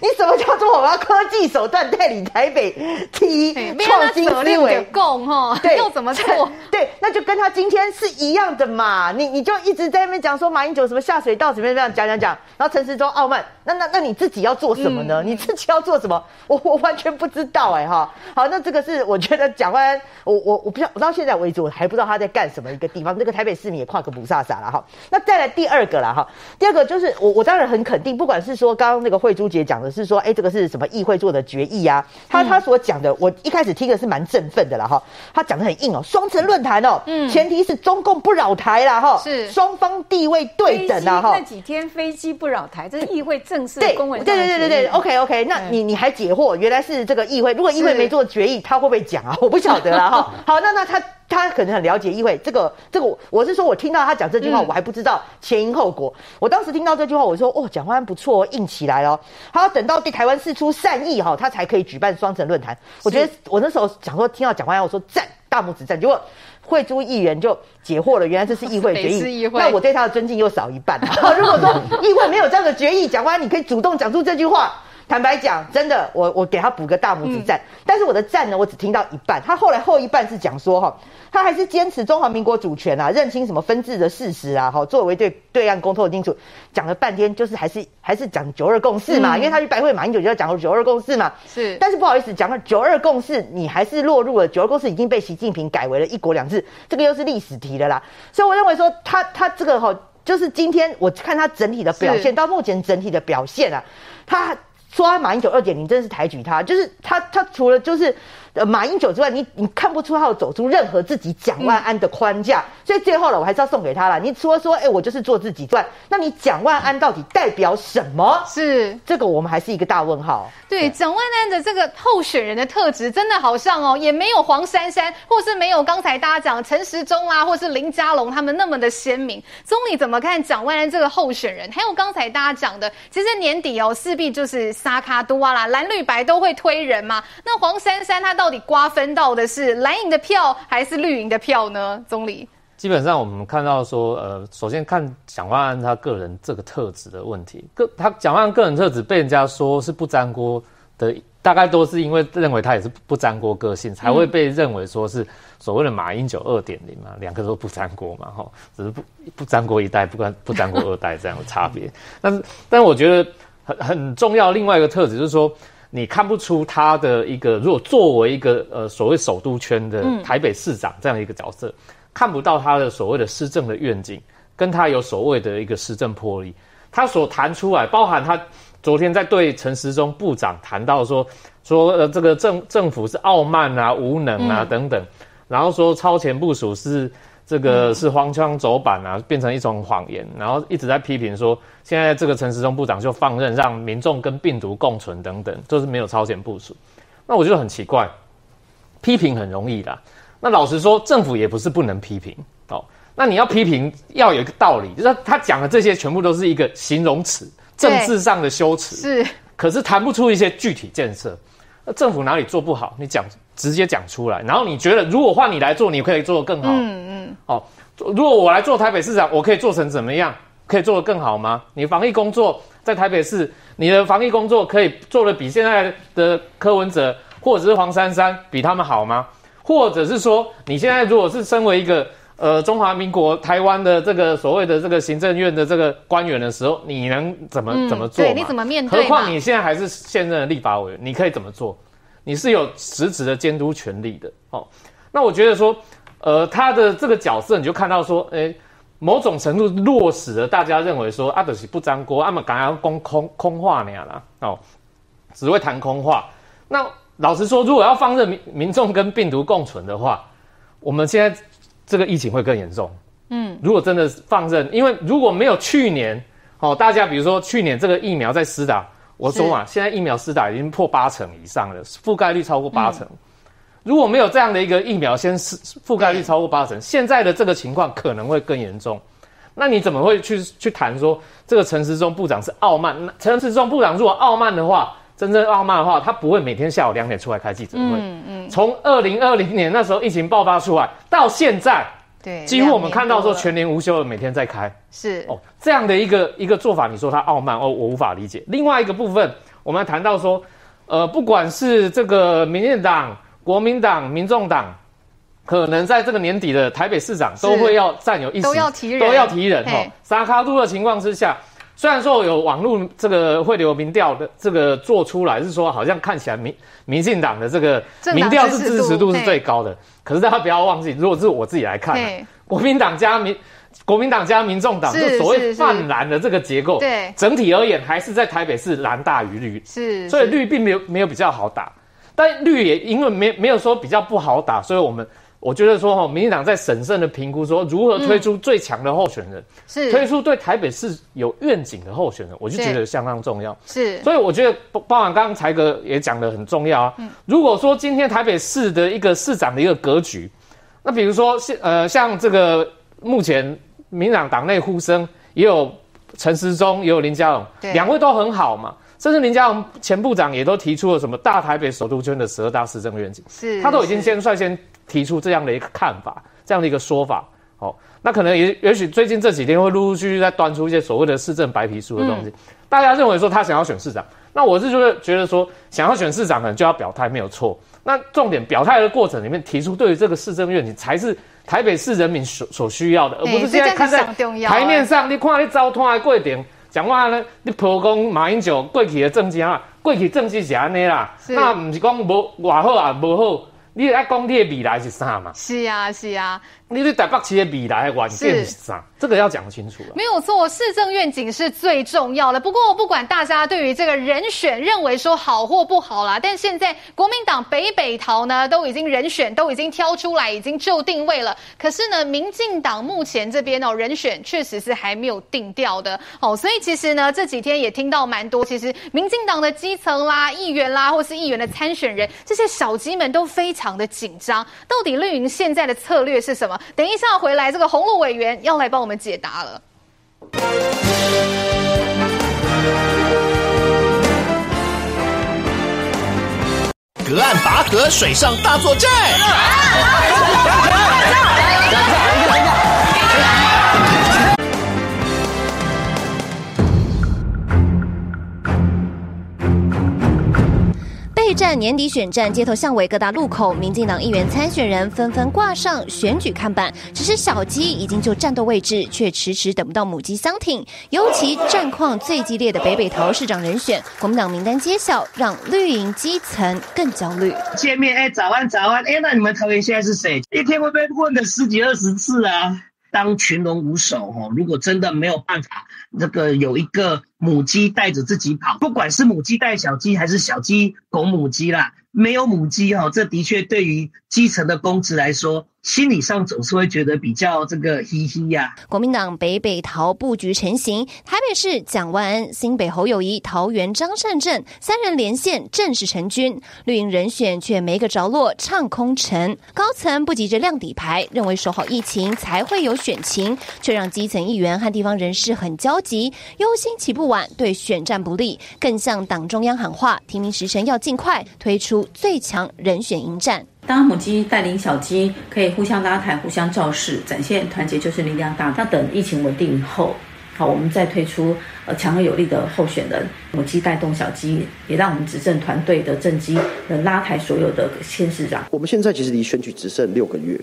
你什么叫做我要科技手段带领台北第一创新思维？共哈，对，又怎么做？对，那就跟他今天是一样的嘛。你你就一直在那边讲说马英九什么下水道怎么样讲讲讲，然后陈时中傲慢。那那那你自己要做什么呢？嗯、你自己要做什么？我我完全不知道哎、欸、哈。好，那这个是我觉得蒋万安，我我我不知道，我到现在为止我还不知道他在干什么一个地方。这个台北市民也跨个不飒飒了哈。那再来第二个了哈，第二个就是我我当然很肯定，不管是说刚刚那个慧珠姐讲的是说，哎、欸，这个是什么议会做的决议啊？他他所讲的，我一开始听的是蛮振奋的啦哈。他讲的很硬哦，双城论坛哦，嗯，前提是中共不扰台啦哈，是双方地位对等啊哈。那几天飞机不扰台，这是议会正式的公文。对对对对对，OK OK，那你你还解惑，原来是这个议会。如果议会没做决议，他会不会讲啊？我不晓得啦哈。好，那那他他可能很了解议会，这个这个，我是说我听到他讲这句话，我还不知道前因后果。我当时听到这句话，我说哦，蒋万安不错，硬起来了。他要等到对台湾释出善意哈，他才可以举办双城论坛。我觉得我那时候想说听到蒋万安，我说赞，大拇指赞。结果慧珠议员就解惑了，原来这是议会决议，那我对他的尊敬又少一半。如果说议会没有这样的决议，蒋万安你可以主动讲出这句话。坦白讲，真的，我我给他补个大拇指赞。但是我的赞呢，我只听到一半。他后来后一半是讲说哈，他还是坚持中华民国主权啊，认清什么分治的事实啊，哈，作为对对岸公投的清楚。讲了半天，就是还是还是讲九二共识嘛，因为他去拜会马英九就要讲九二共识嘛。是，但是不好意思，讲到九二共识，你还是落入了九二共识已经被习近平改为了一国两制，这个又是历史题了啦。所以我认为说他他这个哈，就是今天我看他整体的表现，到目前整体的表现啊，他。说他马英九二点零真的是抬举他，就是他他除了就是。呃，马英九之外，你你看不出他有走出任何自己蒋万安的框架，嗯，所以最后了，我还是要送给他了。你除了说，哎，我就是做自己之外，那你蒋万安到底代表什么？是这个，我们还是一个大问号。对，蒋万安的这个候选人的特质，真的好像哦，也没有黄珊珊，或是没有刚才大家讲陈时中啊，或是林佳龙他们那么的鲜明。总理怎么看蒋万安这个候选人？还有刚才大家讲的，其实年底哦，势必就是沙卡多啊啦，蓝绿白都会推人嘛。那黄珊珊她到底瓜分到的是蓝营的票还是绿营的票呢？总理，基本上我们看到说，呃，首先看蒋万安他个人这个特质的问题，个他蒋万安个人特质被人家说是不粘锅的，大概都是因为认为他也是不粘锅个性，才会被认为说是所谓的马英九二点零嘛，两个都不粘锅嘛，哈，只是不不粘锅一代，不沾不粘锅二代这样的差别。但是，但我觉得很很重要，另外一个特质就是说。你看不出他的一个，如果作为一个呃所谓首都圈的台北市长这样一个角色，嗯、看不到他的所谓的施政的愿景，跟他有所谓的一个施政魄力。他所谈出来，包含他昨天在对陈时中部长谈到说说呃这个政政府是傲慢啊、无能啊等等，然后说超前部署是。这个是荒腔走板啊，变成一种谎言，然后一直在批评说，现在这个陈时中部长就放任让民众跟病毒共存等等，就是没有超前部署。那我觉得很奇怪，批评很容易啦。那老实说，政府也不是不能批评哦。那你要批评，要有一个道理，就是他讲的这些全部都是一个形容词，政治上的修辞是，可是谈不出一些具体建设。那政府哪里做不好？你讲直接讲出来，然后你觉得如果换你来做，你可以做得更好。嗯嗯。哦，如果我来做台北市长，我可以做成怎么样？可以做得更好吗？你防疫工作在台北市，你的防疫工作可以做得比现在的柯文哲或者是黄珊珊比他们好吗？或者是说，你现在如果是身为一个呃中华民国台湾的这个所谓的这个行政院的这个官员的时候，你能怎么、嗯、怎么做？对，你怎么面对？何况你现在还是现任的立法委员，你可以怎么做？你是有实质的监督权力的哦。那我觉得说，呃，他的这个角色，你就看到说，诶，某种程度落实了大家认为说，阿德西不粘锅，阿们刚刚讲空空话那样啦，哦，只会谈空话。那老实说，如果要放任民民众跟病毒共存的话，我们现在这个疫情会更严重。嗯，如果真的放任，因为如果没有去年，哦，大家比如说去年这个疫苗在施打，我说嘛，现在疫苗施打已经破八成以上了，覆盖率超过八成。嗯、如果没有这样的一个疫苗先施覆盖率超过八成，现在的这个情况可能会更严重。那你怎么会去去谈说这个陈时中部长是傲慢？陈时中部长如果傲慢的话，真正傲慢的话，他不会每天下午两点出来开记者会。嗯嗯。从二零二零年那时候疫情爆发出来到现在，对，几乎我们看到说全年无休的每天在开。是哦，这样的一个一个做法，你说它傲慢哦，我无法理解。另外一个部分，我们谈到说，呃，不管是这个民进党、国民党、民众党，可能在这个年底的台北市长都会要占有一席，都要提人，都要提人哈。沙卡都的情况之下。虽然说有网络这个会流民调的这个做出来，是说好像看起来民民进党的这个民调是支持度是最高的，可是大家不要忘记，如果是我自己来看，国民党加民国民党加民众党，就所谓泛蓝的这个结构，对。整体而言还是在台北市蓝大于绿，是，所以绿并没有没有比较好打，但绿也因为没没有说比较不好打，所以我们。我觉得说哈，民进党在审慎的评估说如何推出最强的候选人，是推出对台北市有愿景的候选人，我就觉得相当重要。是，所以我觉得包包含刚刚财哥也讲的很重要啊。如果说今天台北市的一个市长的一个格局，那比如说像呃像这个目前民进党党内呼声也有陈时中也有林佳龙，两位都很好嘛。甚至林佳龙前部长也都提出了什么大台北首都圈的十二大市政愿景，是他都已经先率先。提出这样的一个看法，这样的一个说法，哦，那可能也也许最近这几天会陆陆续续在端出一些所谓的市政白皮书的东西，嗯、大家认为说他想要选市长，那我是觉得觉得说想要选市长可能就要表态没有错，那重点表态的过程里面提出对于这个市政愿景才是台北市人民所所需要的，而不是现在看在台面上，你看你糟蹋的贵点，讲话呢，你破功马英九过去的政绩啊，过去政绩是安尼啦，那不是讲无外好啊，无好。你爱讲你的未来是啥嘛？是啊，是啊。你对台北市的未来的愿景是啥？这个要讲清楚了。没有错，市政愿景是最重要的。不过，不管大家对于这个人选认为说好或不好啦，但现在国民党北北桃呢都已经人选都已经挑出来，已经就定位了。可是呢，民进党目前这边哦人选确实是还没有定调的哦。所以其实呢，这几天也听到蛮多，其实民进党的基层啦、议员啦，或是议员的参选人，这些小鸡们都非常的紧张。到底绿营现在的策略是什么？等一下回来，这个洪路委员要来帮我们解答了。隔岸拔河，水上大作战。战年底选战，街头巷尾各大路口，民进党议员参选人纷纷挂上选举看板。只是小鸡已经就战斗位置，却迟迟等不到母鸡相挺。尤其战况最激烈的北北桃市长人选，国民党名单揭晓，让绿营基层更焦虑。见面哎，早安早安哎，那你们桃园现在是谁？一天会被问的十几二十次啊。当群龙无首哦，如果真的没有办法，这个有一个母鸡带着自己跑，不管是母鸡带小鸡还是小鸡拱母鸡啦，没有母鸡哈，这的确对于基层的公职来说，心理上总是会觉得比较这个嘻嘻呀。国民党北北桃布局成型，台北市蒋万安、新北侯友谊、桃园张善政三人连线正式成军，绿营人选却没个着落，唱空城。高层不急着亮底牌，认为守好疫情才会有选情，却让基层议员和地方人士很焦急，忧心起步晚，对选战不利，更向党中央喊话，提名时程要尽快推出最强人选迎战。当母鸡带领小鸡，可以互相拉抬、互相造势，展现团结就是力量大。那等疫情稳定以后，好，我们再推出呃强而有力的候选人。母鸡带动小鸡，也让我们执政团队的政绩能拉抬所有的县市长。我们现在其实离选举只剩六个月，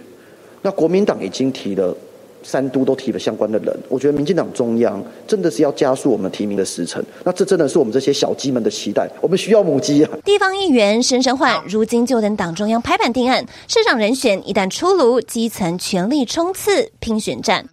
那国民党已经提了。三都都提了相关的人，我觉得民进党中央真的是要加速我们提名的时程，那这真的是我们这些小鸡们的期待，我们需要母鸡啊！地方议员声声唤，如今就等党中央拍板定案，市长人选一旦出炉，基层全力冲刺拼选战。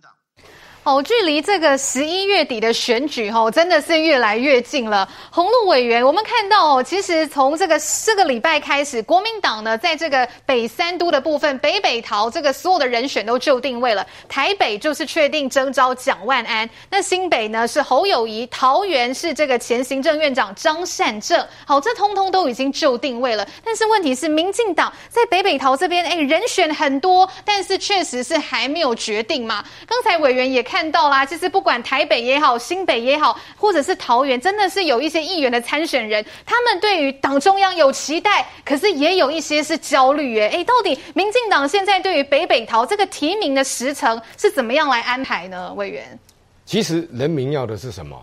哦，距离这个十一月底的选举哦，真的是越来越近了。洪路委员，我们看到哦，其实从这个这个礼拜开始，国民党呢，在这个北三都的部分，北北桃这个所有的人选都就定位了。台北就是确定征召蒋万安，那新北呢是侯友谊，桃园是这个前行政院长张善政。好，这通通都已经就定位了。但是问题是，民进党在北北桃这边，哎，人选很多，但是确实是还没有决定嘛。刚才委员也看。看到啦，其实不管台北也好，新北也好，或者是桃园，真的是有一些议员的参选人，他们对于党中央有期待，可是也有一些是焦虑耶。哎，到底民进党现在对于北北桃这个提名的时程是怎么样来安排呢？委员，其实人民要的是什么？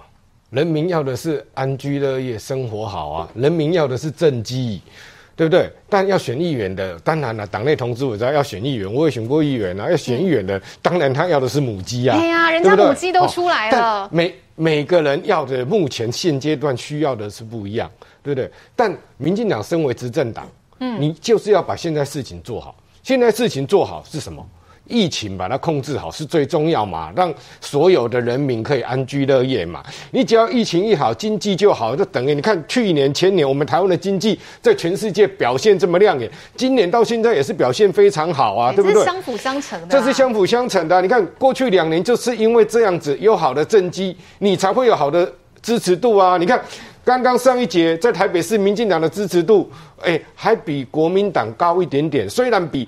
人民要的是安居乐业、生活好啊，人民要的是政绩。对不对？但要选议员的，当然了，党内同志我知道要选议员，我也选过议员啊。要选议员的，当然他要的是母鸡啊。对呀、啊，人家母鸡都出来了。每每个人要的，目前现阶段需要的是不一样，对不对？但民进党身为执政党，嗯，你就是要把现在事情做好。现在事情做好是什么？疫情把它控制好是最重要嘛，让所有的人民可以安居乐业嘛。你只要疫情一好，经济就好，就等于你看去年前年我们台湾的经济在全世界表现这么亮眼，今年到现在也是表现非常好啊，对不对？相辅相成的啊。这是相辅相成的啊。你看过去两年就是因为这样子有好的政绩，你才会有好的支持度啊。你看刚刚上一节在台北市民进党的支持度，哎，还比国民党高一点点，虽然比。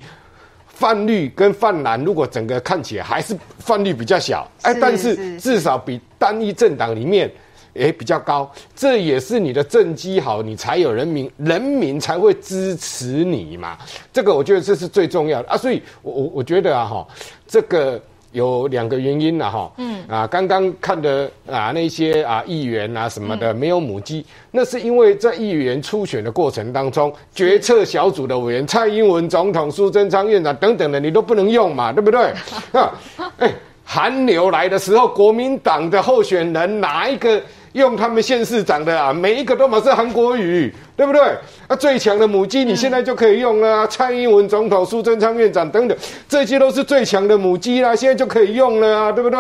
泛绿跟泛蓝，如果整个看起来还是泛绿比较小，哎，但是至少比单一政党里面也比较高，这也是你的政绩好，你才有人民，人民才会支持你嘛。这个我觉得这是最重要的啊，所以我我我觉得啊哈，这个。有两个原因了哈，嗯啊，刚刚看的啊那些啊议员啊什么的没有母鸡，那是因为在议员初选的过程当中，决策小组的委员蔡英文总统、苏贞昌院长等等的你都不能用嘛，对不对？啊，哎，寒流来的时候，国民党的候选人哪一个？用他们县市长的啊，每一个都嘛是韩国语，对不对？啊，最强的母鸡你现在就可以用了啊，蔡英文总统、苏贞昌院长等等，这些都是最强的母鸡啦，现在就可以用了啊，对不对？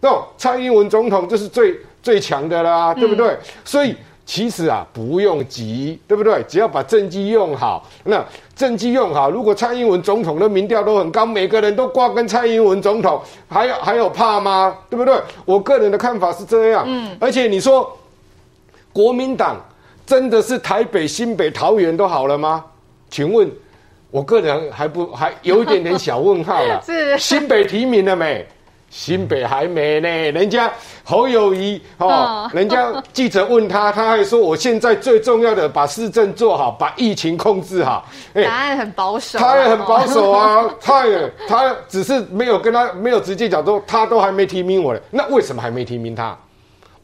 哦，蔡英文总统就是最最强的啦，对不对？所以。其实啊，不用急，对不对？只要把政绩用好，那政绩用好，如果蔡英文总统的民调都很高，每个人都挂跟蔡英文总统，还有还有怕吗？对不对？我个人的看法是这样。嗯，而且你说，国民党真的是台北、新北、桃园都好了吗？请问，我个人还不还有一点点小问号了。是新北提名了没？新北还没呢，人家侯友谊哦，人家记者问他，他还说我现在最重要的把市政做好，把疫情控制好。欸、答案很保守，他也很保守啊，他也他只是没有跟他没有直接讲说他都还没提名我嘞，那为什么还没提名他？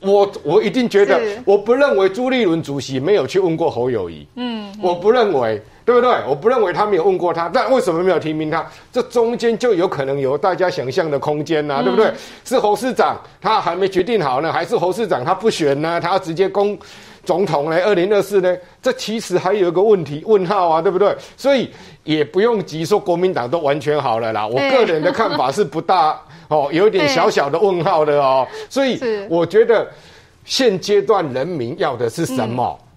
我我一定觉得，我不认为朱立伦主席没有去问过侯友谊，嗯，我不认为。对不对？我不认为他没有问过他，但为什么没有提名他？这中间就有可能有大家想象的空间呐、啊，嗯、对不对？是侯市长他还没决定好呢，还是侯市长他不选呢？他要直接攻总统呢？二零二四呢？这其实还有一个问题问号啊，对不对？所以也不用急说国民党都完全好了啦。我个人的看法是不大 哦，有点小小的问号的哦。所以我觉得现阶段人民要的是什么？嗯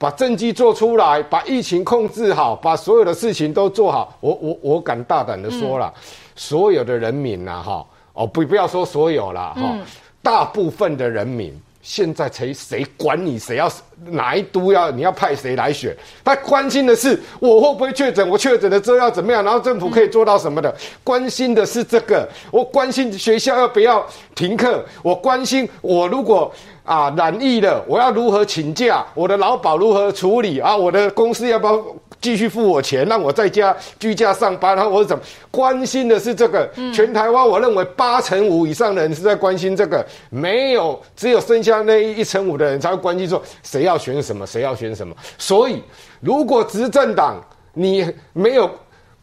把政绩做出来，把疫情控制好，把所有的事情都做好。我我我敢大胆的说了，嗯、所有的人民呐，哈，哦不不要说所有了，哈、嗯，大部分的人民。现在谁谁管你谁要哪一都要你要派谁来选？他关心的是我会不会确诊，我确诊了之后要怎么样，然后政府可以做到什么的？关心的是这个，我关心学校要不要停课，我关心我如果啊染疫了，我要如何请假，我的劳保如何处理啊？我的公司要不要？继续付我钱，让我在家居家上班，然后我怎么关心的是这个？嗯、全台湾，我认为八成五以上的人是在关心这个，没有，只有剩下那一成五的人才会关心说谁要选什么，谁要选什么。所以，如果执政党你没有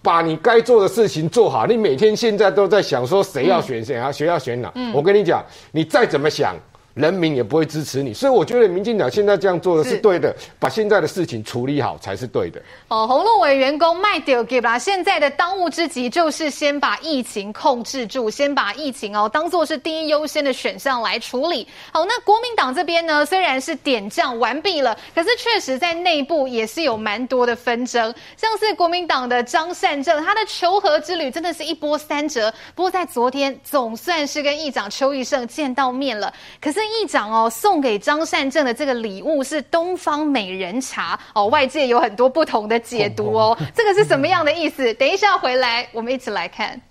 把你该做的事情做好，你每天现在都在想说谁要选谁啊，谁要选哪？嗯、我跟你讲，你再怎么想。人民也不会支持你，所以我觉得民进党现在这样做的是对的，把现在的事情处理好才是对的。哦，洪洛伟员工卖掉给啦，现在的当务之急就是先把疫情控制住，先把疫情哦当做是第一优先的选项来处理。好，那国民党这边呢，虽然是点将完毕了，可是确实在内部也是有蛮多的纷争，像是国民党的张善政，他的求和之旅真的是一波三折。不过在昨天总算是跟议长邱义胜见到面了，可是。议长哦，送给张善政的这个礼物是东方美人茶哦，外界有很多不同的解读哦，这个是什么样的意思？等一下回来，我们一起来看。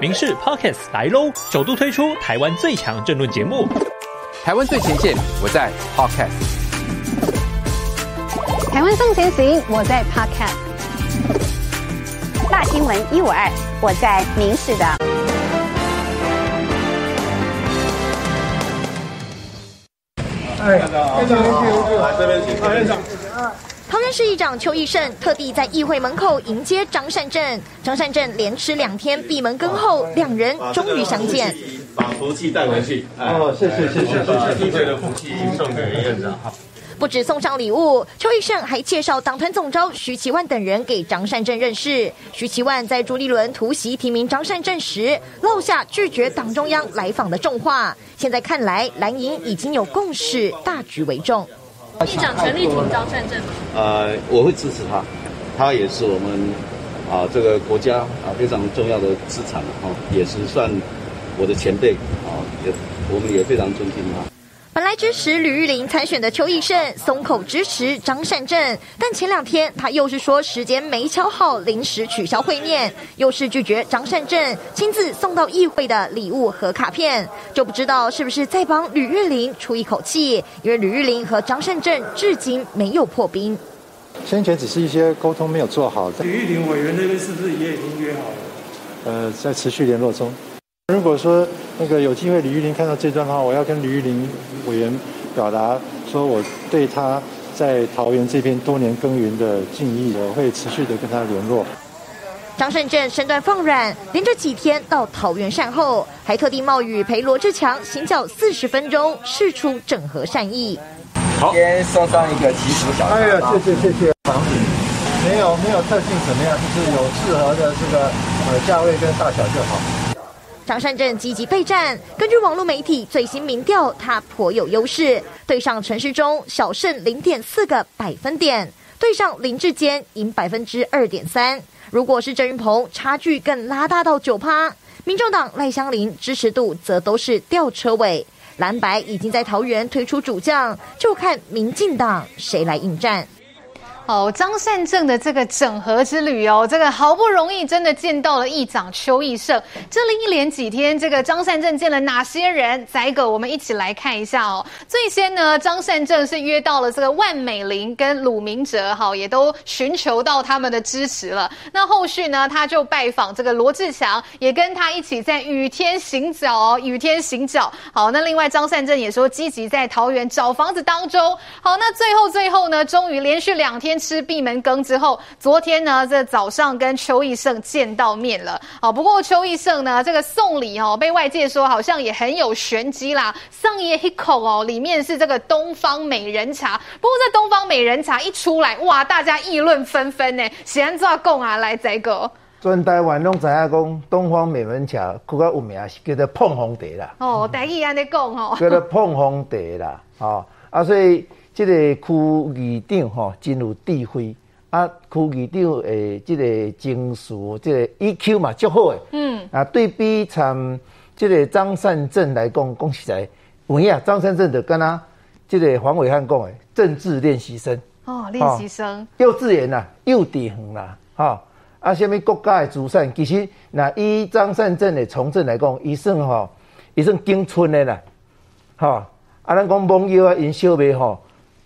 民视 Podcast 来喽，首度推出台湾最强政论节目，台湾最前线，我在 Podcast；台湾向前行，我在 Podcast。大新闻一五二，我在明视的。哎，院长，院长，来这边请。院长，桃园市议长邱义胜特地在议会门口迎接张善政，张善政连吃两天闭门羹后，两人终于相见。把福气带回去。哦，谢谢，谢谢，谢谢，议会的福气送给院长。不止送上礼物，邱奕胜还介绍党团总召徐奇万等人给张善政认识。徐奇万在朱立伦突袭提名张善政时，落下拒绝党中央来访的重话。现在看来，蓝营已经有共识，大局为重。议长全力挺张善政。呃，我会支持他，他也是我们啊这个国家啊非常重要的资产啊，也是算我的前辈啊，也我们也非常尊敬他。本来支持吕玉玲参选的邱奕胜松口支持张善政，但前两天他又是说时间没敲好，临时取消会面，又是拒绝张善政亲自送到议会的礼物和卡片，就不知道是不是在帮吕玉玲出一口气，因为吕玉玲和张善政至今没有破冰。先前只是一些沟通没有做好。吕玉玲委员那边是不是也已经约好了？呃，在持续联络中。如果说那个有机会，李玉玲看到这段的话，我要跟李玉玲委员表达，说我对他在桃园这边多年耕耘的敬意，我会持续的跟他联络。张善政身段放软，连着几天到桃园善后，还特地冒雨陪罗志强行脚四十分钟，试出整合善意。好，先送上一个祈福小。哎呀，谢谢谢谢。产品没有没有特性怎么样，就是有适合的这个呃价位跟大小就好。张善政积极备战，根据网络媒体最新民调，他颇有优势，对上陈时中小胜零点四个百分点，对上林志坚赢百分之二点三。如果是郑运鹏，差距更拉大到九趴。民众党赖香伶支持度则都是吊车尾，蓝白已经在桃园推出主将，就看民进党谁来应战。哦，张善政的这个整合之旅哦，这个好不容易真的见到了议长邱义胜。这里一连几天，这个张善政见了哪些人？宰狗，我们一起来看一下哦。最先呢，张善政是约到了这个万美玲跟鲁明哲，哈，也都寻求到他们的支持了。那后续呢，他就拜访这个罗志强，也跟他一起在雨天行脚哦，雨天行脚。好，那另外张善政也说积极在桃园找房子当中。好，那最后最后呢，终于连续两天。吃闭门羹之后，昨天呢，这早上跟邱义胜见到面了。好，不过邱义胜呢，这个送礼哦，被外界说好像也很有玄机啦。上一口哦，里面是这个东方美人茶。不过这东方美人茶一出来，哇，大家议论纷纷呢。喜安抓贡啊，来这个。全台湾拢知影讲，东方美人茶更较有名是叫做碰红茶啦。哦，台语安尼讲吼，叫做碰红茶啦。哦，啊，所以这个区议长吼真有智慧。啊，区议长诶，即个情绪，即个 EQ 嘛，足好诶。嗯。啊，对比参即个张善政来讲，讲实在，有影张善政就跟他这个黄伟汉讲诶，政治练习生。哦，练习生。哦、幼稚园啦，幼稚园啦，哈、哦。啊，什么国家的资产，其实那以张善政的从政来讲，伊算吼，伊算经村的啦，吼、哦。啊，咱讲网友啊，因小妹吼，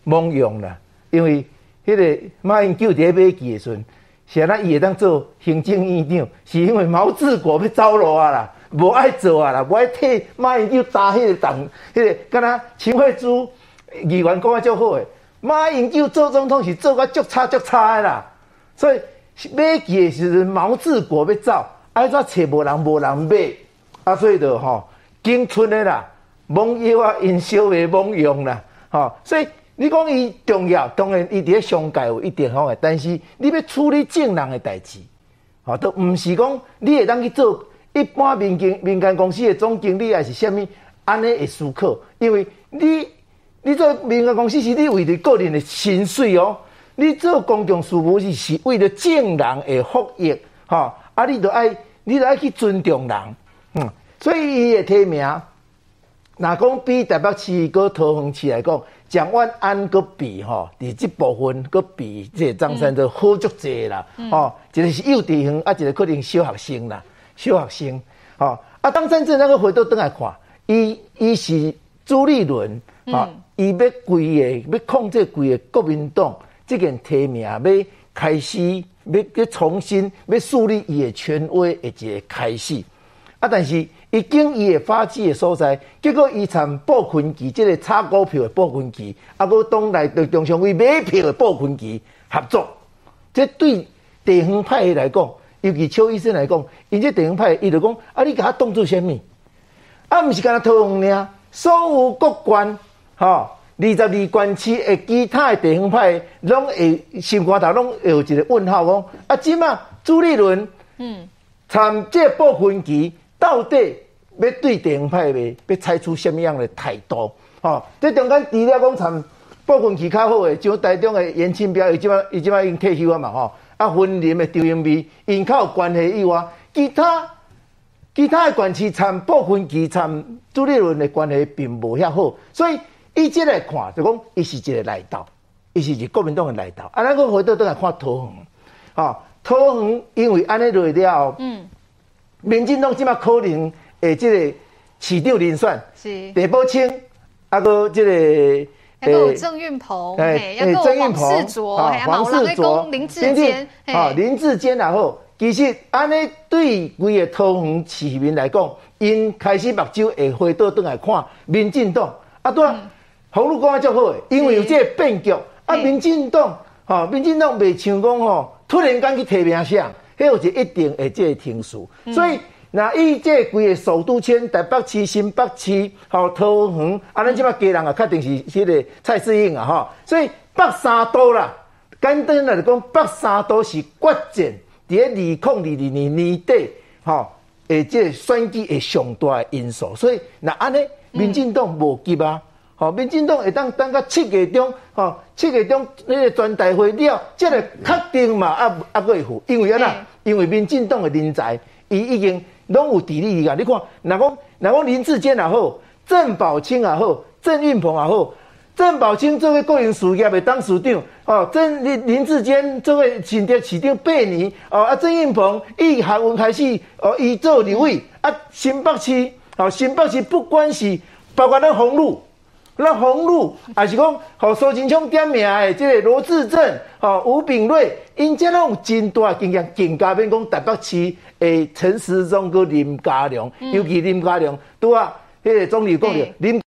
蒙用啦，因为。迄个马英九伫咧买记的时阵，是咱伊会当做行政院长，是因为毛治国要走路啊啦，无爱做啊啦，无爱替马英九打迄个党，迄个敢若秦惠珠议员讲啊，足好诶。马英九做总统是做甲足差足差诶啦，所以买记的时阵，毛治国要走，爱怎找无人无人买，啊，所以就吼，经村诶啦，网友啊，因小妹蒙用啦，吼，所以。你讲伊重要，当然伊伫咧商界有一定好诶，但是你要处理正人诶代志，吼，都毋是讲你会当去做一般民间民间公司诶总经理，还是虾米安尼会思考，因为你你做民间公司是你为着个人诶薪水哦，你做公共事务是是为了正人诶福益，吼，啊，你着爱你着爱去尊重人，嗯，所以伊诶提名，若讲比台北市个桃园市来讲。蒋万安个比吼，伫即部分个比这张三都好足济啦，哦、嗯，一个是幼稚园，啊，一个可能小学生啦，小学生，哦，啊，张善政那个回头转来看，伊伊是朱立伦，啊，伊要规个要控制规个国民党，即件提名要开始，要要重新要树立伊的权威的一个开始，啊，但是。伊经伊诶发迹诶所在，结果伊参部分期，即个炒股票诶部分期，啊，佮当来对中常委买票诶部分期合作，即对地方派来讲，尤其邱医生来讲，因即地方派伊就讲，啊，你甲他当做虾米？啊，毋是干那桃园尔，所有各县，吼、哦，二十二县市诶，其他的地方派，拢会心肝头拢会有一个问号讲，啊，即嘛朱立伦，嗯，参这部分期到底？要对地方派的要采取什么样的态度？哦，这中间除了讲参部分期较好诶，像台中诶严清标，伊即摆伊即摆已经退休啊嘛，吼啊，分林诶张英美，因较有关系以外，其他其他诶县市参部分期参朱立伦诶关系并无遐好，所以伊即来看就讲，伊是一个内斗，伊是一个国民党诶内斗。啊，咱个回头倒来看桃园，哦，桃园因为安尼落了，嗯，民进党即摆可能。诶，即个市长人选是。陈宝清，啊个即个诶，郑运鹏，诶，郑运鹏，黄世卓，黄世卓，林志坚，啊，林志坚然后，其实安尼对规个桃园市民来讲，因开始目睭会回倒转来看民进党，啊，对，红路讲啊，足好诶，因为有这个变局，啊，民进党，吼，民进党未像讲吼，突然间去提名上，迄有一一定会即个停数，所以。那伊这规个首都圈，台北市、新北市、吼桃园，啊，咱即马家人啊，确定是迄个蔡适应啊，吼。所以北三都啦，简单来讲，北三都是关键，伫咧二零二二年年底，吼，诶，这选举诶上大诶因素。所以那安尼，民进党无急啊，吼，民进党会当等到七月中，吼，七月中迄个全大会了，即个确定嘛，啊啊，会赴，因为安怎，因为民进党诶人才，伊已经。拢有地利啊！你看，哪讲哪讲林志坚也好，郑宝清也好，郑运鹏也好。郑宝清作为个人事业的董事长，哦，郑林林志坚作为新竹市长八年，哦啊，郑运鹏伊学文开始，哦，伊做立委，啊，新北市，哦，新北市不管是包括咱红路。那红路还是讲，好苏金昌点名的这个罗致政，好吴炳瑞，因这种真大经验，更加免讲台北市诶陈时中跟林家良，嗯、尤其林佳龙，对啊，迄个总理讲的，林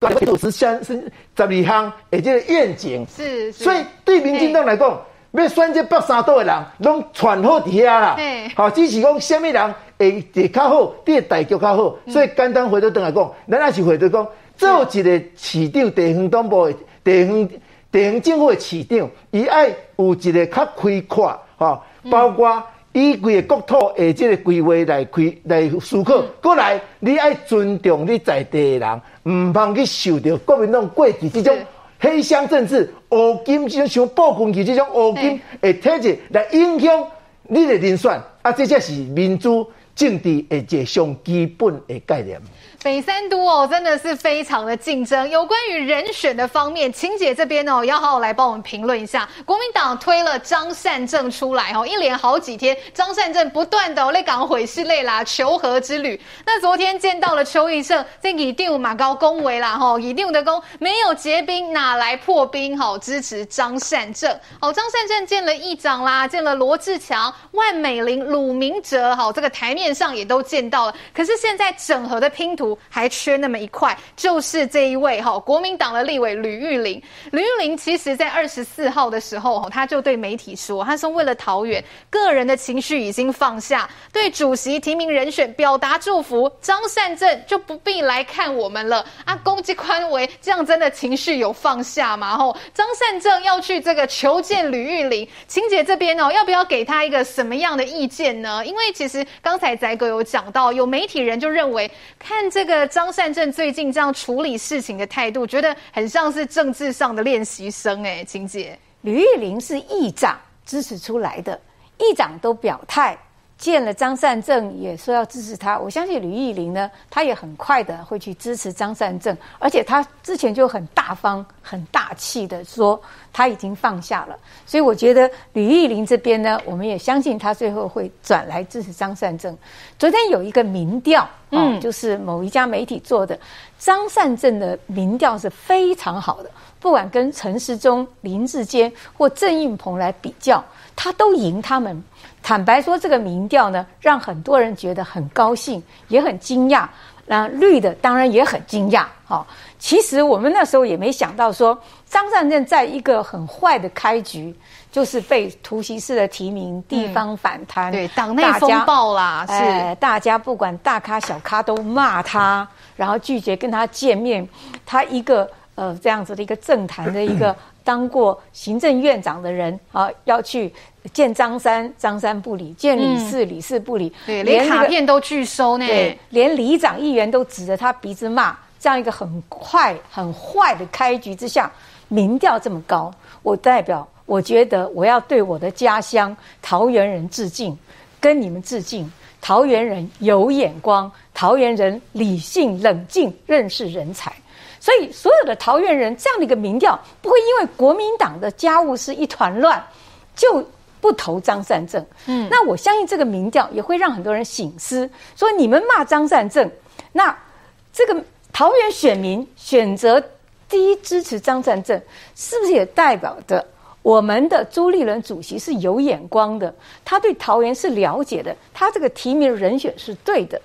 佳龙是三是十二项，诶，这个愿景，是，是，所以对民进党来讲，要选这北三岛的人，拢传好底下啦，好，只是讲什么人会会较好，第个大局较好，所以简单回头转来讲，咱也是回头讲。做一个市长，地方党部的地方地方政府的市长，伊爱有一个较开阔，吼，包括伊以规个国土诶，即个规划来开来思考，过、嗯、来你爱尊重你在地的人，毋通去受着国民党过去即种黑箱政治、乌金即种像暴君子这种乌金诶体制来影响你的人选，啊，这才是民主政治诶一个上基本的概念。北三都哦，真的是非常的竞争。有关于人选的方面，晴姐这边哦，要好好来帮我们评论一下。国民党推了张善政出来哦，一连好几天，张善政不断的在讲毁尸类啦，求和之旅。那昨天见到了邱义胜，这一定马高恭维啦哈，一定的恭，没有结冰哪来破冰？好，支持张善政。哦，张善政见了议长啦，见了罗志强、万美玲、鲁明哲，好，这个台面上也都见到了。可是现在整合的拼图。还缺那么一块，就是这一位哈，国民党的立委吕玉玲。吕玉玲其实在二十四号的时候，他就对媒体说，他说为了桃园，个人的情绪已经放下，对主席提名人选表达祝福。张善政就不必来看我们了啊，攻击宽为，这样真的情绪有放下吗？吼，张善政要去这个求见吕玉玲，晴姐这边哦，要不要给他一个什么样的意见呢？因为其实刚才翟哥有讲到，有媒体人就认为看这这个张善政最近这样处理事情的态度，觉得很像是政治上的练习生哎，晴姐，吕玉玲是议长支持出来的，议长都表态。见了张善政，也说要支持他。我相信吕玉玲呢，他也很快的会去支持张善政，而且他之前就很大方、很大气的说他已经放下了。所以我觉得吕玉玲这边呢，我们也相信他最后会转来支持张善政。昨天有一个民调，嗯，就是某一家媒体做的，张善政的民调是非常好的，不管跟陈时中、林志坚或郑运鹏来比较，他都赢他们。坦白说，这个民调呢，让很多人觉得很高兴，也很惊讶。那绿的当然也很惊讶。好，其实我们那时候也没想到说，张善政在一个很坏的开局，就是被突袭式的提名，地方反弹，对，党内风暴啦，是大家不管大咖小咖都骂他，然后拒绝跟他见面。他一个呃这样子的一个政坛的一个当过行政院长的人啊，要去。见张三，张三不理；见李四，李四不理。对，连卡片都拒收呢。对，连里长、议员都指着他鼻子骂。这样一个很快、很坏的开局之下，民调这么高，我代表，我觉得我要对我的家乡桃园人致敬，跟你们致敬。桃园人有眼光，桃园人理性冷静，认识人才。所以，所有的桃园人这样的一个民调，不会因为国民党的家务事一团乱就。不投张善政，嗯，那我相信这个民调也会让很多人醒思，说你们骂张善政，那这个桃园选民选择第一支持张善政，是不是也代表着我们的朱立伦主席是有眼光的？他对桃园是了解的，他这个提名人选是对的，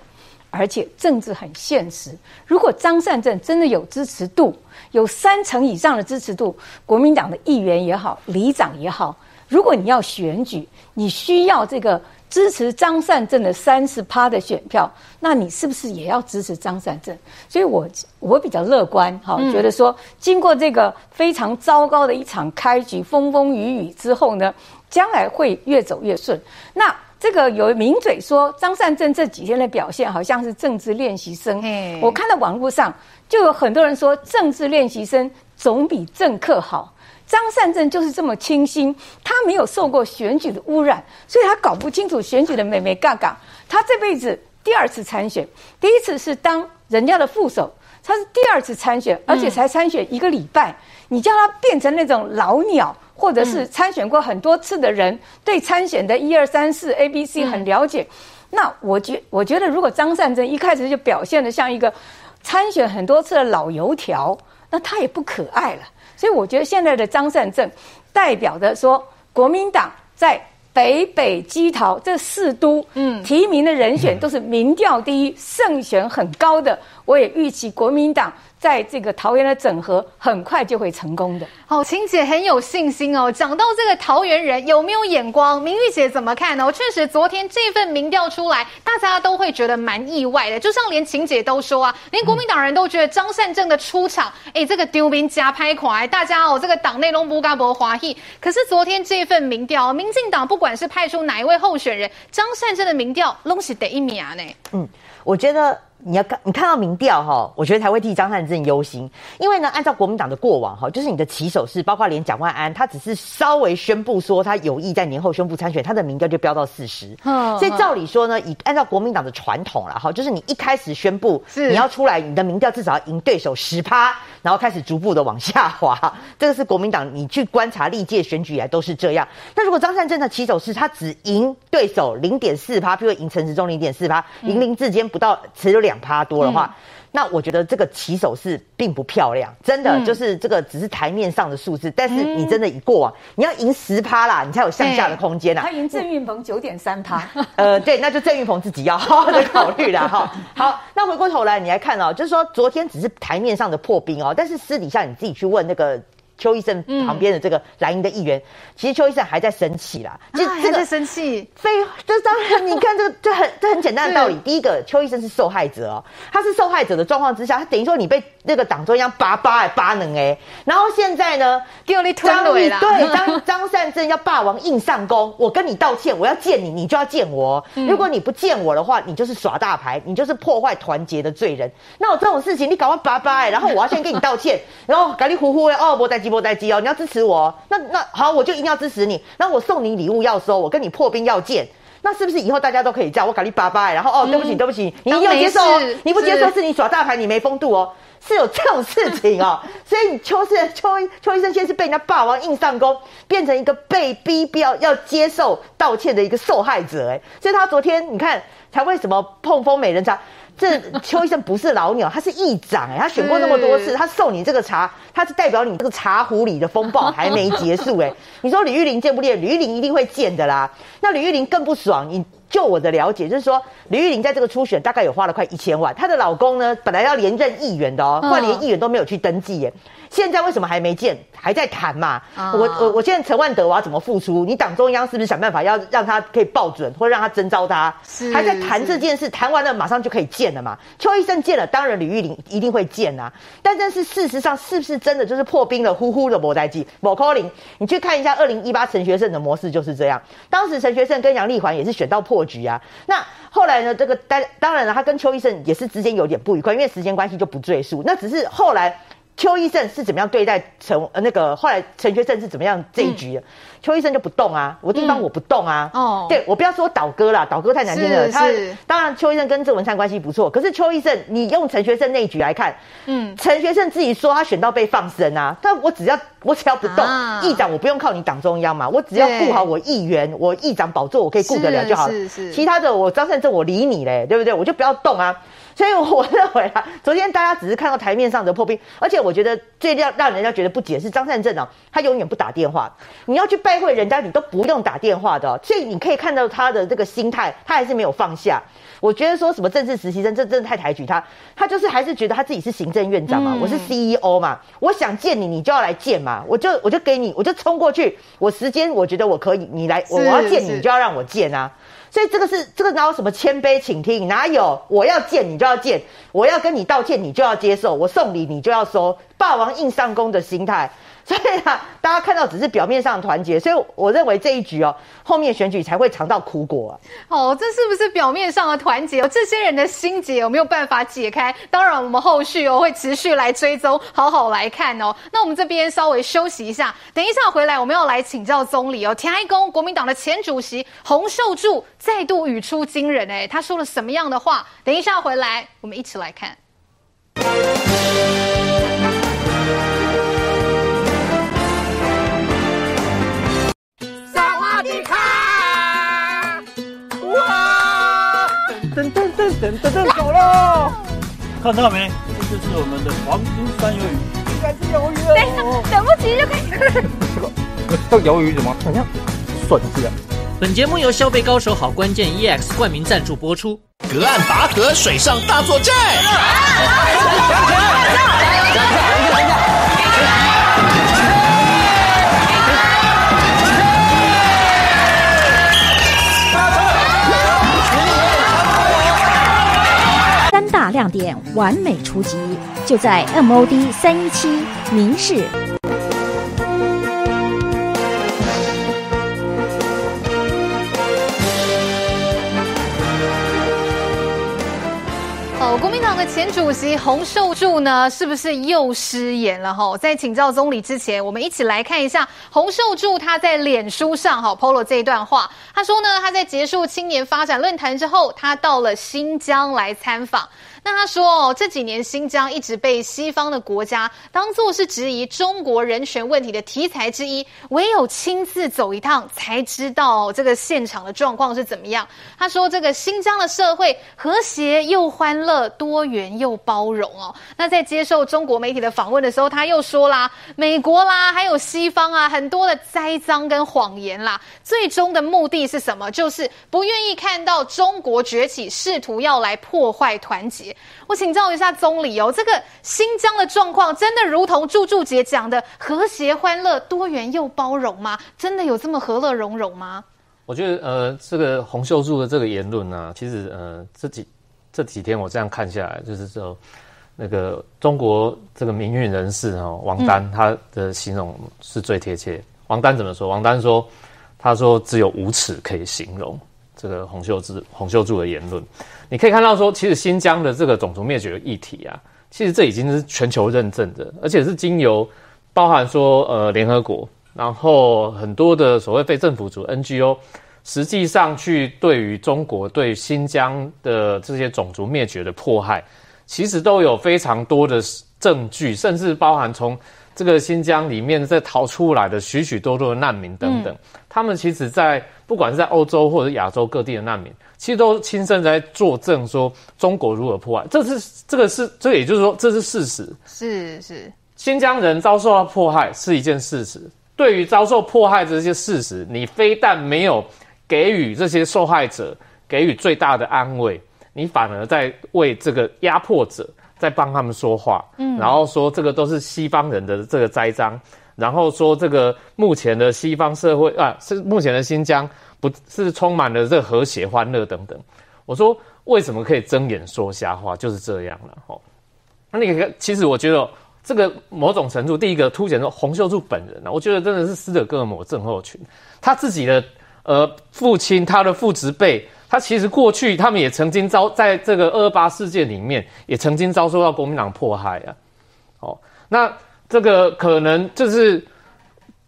而且政治很现实。如果张善政真的有支持度，有三成以上的支持度，国民党的议员也好，里长也好。如果你要选举，你需要这个支持张善政的三十趴的选票，那你是不是也要支持张善政？所以我我比较乐观，哈，觉得说经过这个非常糟糕的一场开局，风风雨雨之后呢，将来会越走越顺。那这个有名嘴说张善政这几天的表现好像是政治练习生，我看到网络上就有很多人说政治练习生总比政客好。张善政就是这么清新，他没有受过选举的污染，所以他搞不清楚选举的美眉嘎嘎。他这辈子第二次参选，第一次是当人家的副手，他是第二次参选，而且才参选一个礼拜。你叫他变成那种老鸟，或者是参选过很多次的人，对参选的一二三四 A B C 很了解。那我觉我觉得，如果张善政一开始就表现得像一个参选很多次的老油条，那他也不可爱了。所以我觉得现在的张善政代表的说，国民党在北北基桃这四都，嗯，提名的人选都是民调第一、胜选很高的。我也预期国民党在这个桃园的整合很快就会成功的。好，晴姐很有信心哦。讲到这个桃园人有没有眼光，明玉姐怎么看呢？确实，昨天这份民调出来，大家都会觉得蛮意外的。就像连晴姐都说啊，连国民党人都觉得张善政的出场，哎，这个丢兵加拍款，大家哦，这个党内拢不干不华裔。可是昨天这份民调，民进党不管是派出哪一位候选人，张善政的民调拢是第一名呢。嗯，我觉得。你要看，你看到民调哈，我觉得才会替张善政忧心，因为呢，按照国民党的过往哈，就是你的起手式，包括连蒋万安，他只是稍微宣布说他有意在年后宣布参选，他的民调就飙到四十。嗯，所以照理说呢，以按照国民党的传统了哈，就是你一开始宣布你要出来，你的民调至少要赢对手十趴，然后开始逐步的往下滑。这个是国民党，你去观察历届选举以来都是这样。那如果张善政的起手式他只赢对手零点四趴，譬如赢陈时中零点四趴，赢林志坚不到只有两。趴多的话，嗯，那我觉得这个起手是并不漂亮，真的，嗯，就是这个只是台面上的数字，但是你真的以过往，你要赢十趴啦，你才有向下的空间啊。他赢郑运鹏九点三趴，呃，对，那就郑运鹏自己要好好的考虑了哈。好，那回过头来你来看哦，就是说昨天只是台面上的破冰哦，但是私底下你自己去问那个。邱医生旁边的这个蓝营的议员，嗯、其实邱医生还在生气啦，就这个、还在生气。非这当然，你看这个这很这很简单的道理。第一个，邱医生是受害者哦，他是受害者的状况之下，他等于说你被那个党中央扒扒哎八能哎，然后现在呢，张对张张善政要霸王硬上弓，我跟你道歉，我要见你，你就要见我。嗯、如果你不见我的话，你就是耍大牌，你就是破坏团结的罪人。那我这种事情你搞完扒扒哎，然后我要先跟你道歉，然后赶紧呼呼哎哦，我在。鸡波带鸡哦，你要支持我，那那好，我就一定要支持你。那我送你礼物要收，我跟你破冰要见，那是不是以后大家都可以这样我咖喱巴巴？然后哦，对不起，对不起，你一定要接受哦，你不接受是你耍大牌，你没风度哦，是有这种事情哦。所以邱是邱邱医生，先是被人家霸王硬上弓，变成一个被逼必要要接受道歉的一个受害者。哎，所以他昨天你看，才为什么碰风美人茶？这 邱医生不是老鸟，他是议长哎，他选过那么多次，他送你这个茶，他是代表你这个茶壶里的风暴 还没结束哎。你说李玉玲见不见？李玉玲一定会见的啦。那李玉玲更不爽，你就我的了解就是说，李玉玲在这个初选大概有花了快一千万，她的老公呢本来要连任议员的哦，后来连议员都没有去登记耶。现在为什么还没见？还在谈嘛？我我我现在陈万德我要怎么付出？你党中央是不是想办法要让他可以报准，或者让他征召他？是还在谈这件事，谈完了马上就可以见了嘛？邱医生见了，当然李玉玲一定会见啊。但但是事实上是不是真的就是破冰了？呼呼的莫代记，某柯林，你去看一下二零一八陈学圣的模式就是这样。当时陈学圣跟杨丽环也是选到破局啊。那后来呢？这个当当然了，他跟邱医生也是之间有点不愉快，因为时间关系就不赘述。那只是后来。邱医生是怎么样对待陈呃那个后来陈学正是怎么样这一局？邱、嗯、医生就不动啊，我地方我不动啊。哦、嗯，对我不要说倒戈啦，倒戈太难听了。他当然邱医生跟郑文灿关系不错，可是邱医生你用陈学正那一局来看，嗯，陈学正自己说他选到被放生啊，但我只要我只要不动，啊、议长我不用靠你党中央嘛，我只要顾好我议员，我议长宝座我可以顾得了就好了。是是，是，其他的我张善政我理你嘞，对不对？我就不要动啊。所以我认为啊，昨天大家只是看到台面上的破冰，而且我觉得最让让人家觉得不解是张善政啊，他永远不打电话。你要去拜会人家，你都不用打电话的哦。所以你可以看到他的这个心态，他还是没有放下。我觉得说什么政治实习生，这真的太抬举他。他就是还是觉得他自己是行政院长嘛，嗯、我是 CEO 嘛，我想见你，你就要来见嘛，我就我就给你，我就冲过去，我时间我觉得我可以，你来，我我要见你，你就要让我见啊。所以这个是这个哪有什么谦卑请听？哪有我要见你就要见，我要跟你道歉你就要接受，我送礼你就要收，霸王硬上弓的心态。所以啊，大家看到只是表面上的团结，所以我认为这一局哦，后面选举才会尝到苦果啊。哦，这是不是表面上的团结？这些人的心结有没有办法解开？当然，我们后续哦会持续来追踪，好好来看哦。那我们这边稍微休息一下，等一下回来我们要来请教总理哦。田爱公，国民党的前主席洪秀柱再度语出惊人，哎，他说了什么样的话？等一下回来，我们一起来看。噔噔噔噔噔噔，走喽！看到没？这就是我们的黄金三鱿鱼，应该是鱿鱼哦。等等不及就可以。这个叫鱿鱼什么？好像笋子。本节目由消费高手好关键 EX 冠名赞助播出。隔岸拔河，水上大作战。三大亮点完美出击，就在 MOD 三一七民视。国民党的前主席洪秀柱呢，是不是又失言了哈？在请教总理之前，我们一起来看一下洪秀柱他在脸书上哈 PO 了这一段话。他说呢，他在结束青年发展论坛之后，他到了新疆来参访。那他说哦，这几年新疆一直被西方的国家当作是质疑中国人权问题的题材之一，唯有亲自走一趟才知道这个现场的状况是怎么样。他说，这个新疆的社会和谐又欢乐、多元又包容哦。那在接受中国媒体的访问的时候，他又说啦，美国啦，还有西方啊，很多的栽赃跟谎言啦，最终的目的是什么？就是不愿意看到中国崛起，试图要来破坏团结。我请教一下总理哦，这个新疆的状况真的如同柱柱姐讲的和谐、欢乐、多元又包容吗？真的有这么和乐融融吗？我觉得呃，这个洪秀柱的这个言论呢、啊，其实呃，这几这几天我这样看下来，就是说那个中国这个民运人士哈、哦，王丹他的形容是最贴切。嗯、王丹怎么说？王丹说，他说只有无耻可以形容这个洪秀柱洪秀柱的言论。你可以看到说，其实新疆的这个种族灭绝的议题啊，其实这已经是全球认证的，而且是经由包含说呃联合国，然后很多的所谓非政府组 NGO，实际上去对于中国对新疆的这些种族灭绝的迫害，其实都有非常多的证据，甚至包含从这个新疆里面在逃出来的许许多多的难民等等，嗯、他们其实在不管是在欧洲或者亚洲各地的难民。其实都亲身在作证，说中国如何破坏，这是这个是这，也就是说这是事实。是是，新疆人遭受到迫害是一件事实。对于遭受迫害的这些事实，你非但没有给予这些受害者给予最大的安慰，你反而在为这个压迫者在帮他们说话。嗯，然后说这个都是西方人的这个栽赃，然后说这个目前的西方社会啊，是目前的新疆。不是充满了这和谐、欢乐等等。我说为什么可以睁眼说瞎话？就是这样了。吼，那你看，其实我觉得这个某种程度，第一个凸显出洪秀柱本人呢，我觉得真的是斯德哥尔摩症候群。他自己的呃父亲，他的父执辈，他其实过去他们也曾经遭在这个二二八事件里面，也曾经遭受到国民党迫害啊。哦，那这个可能就是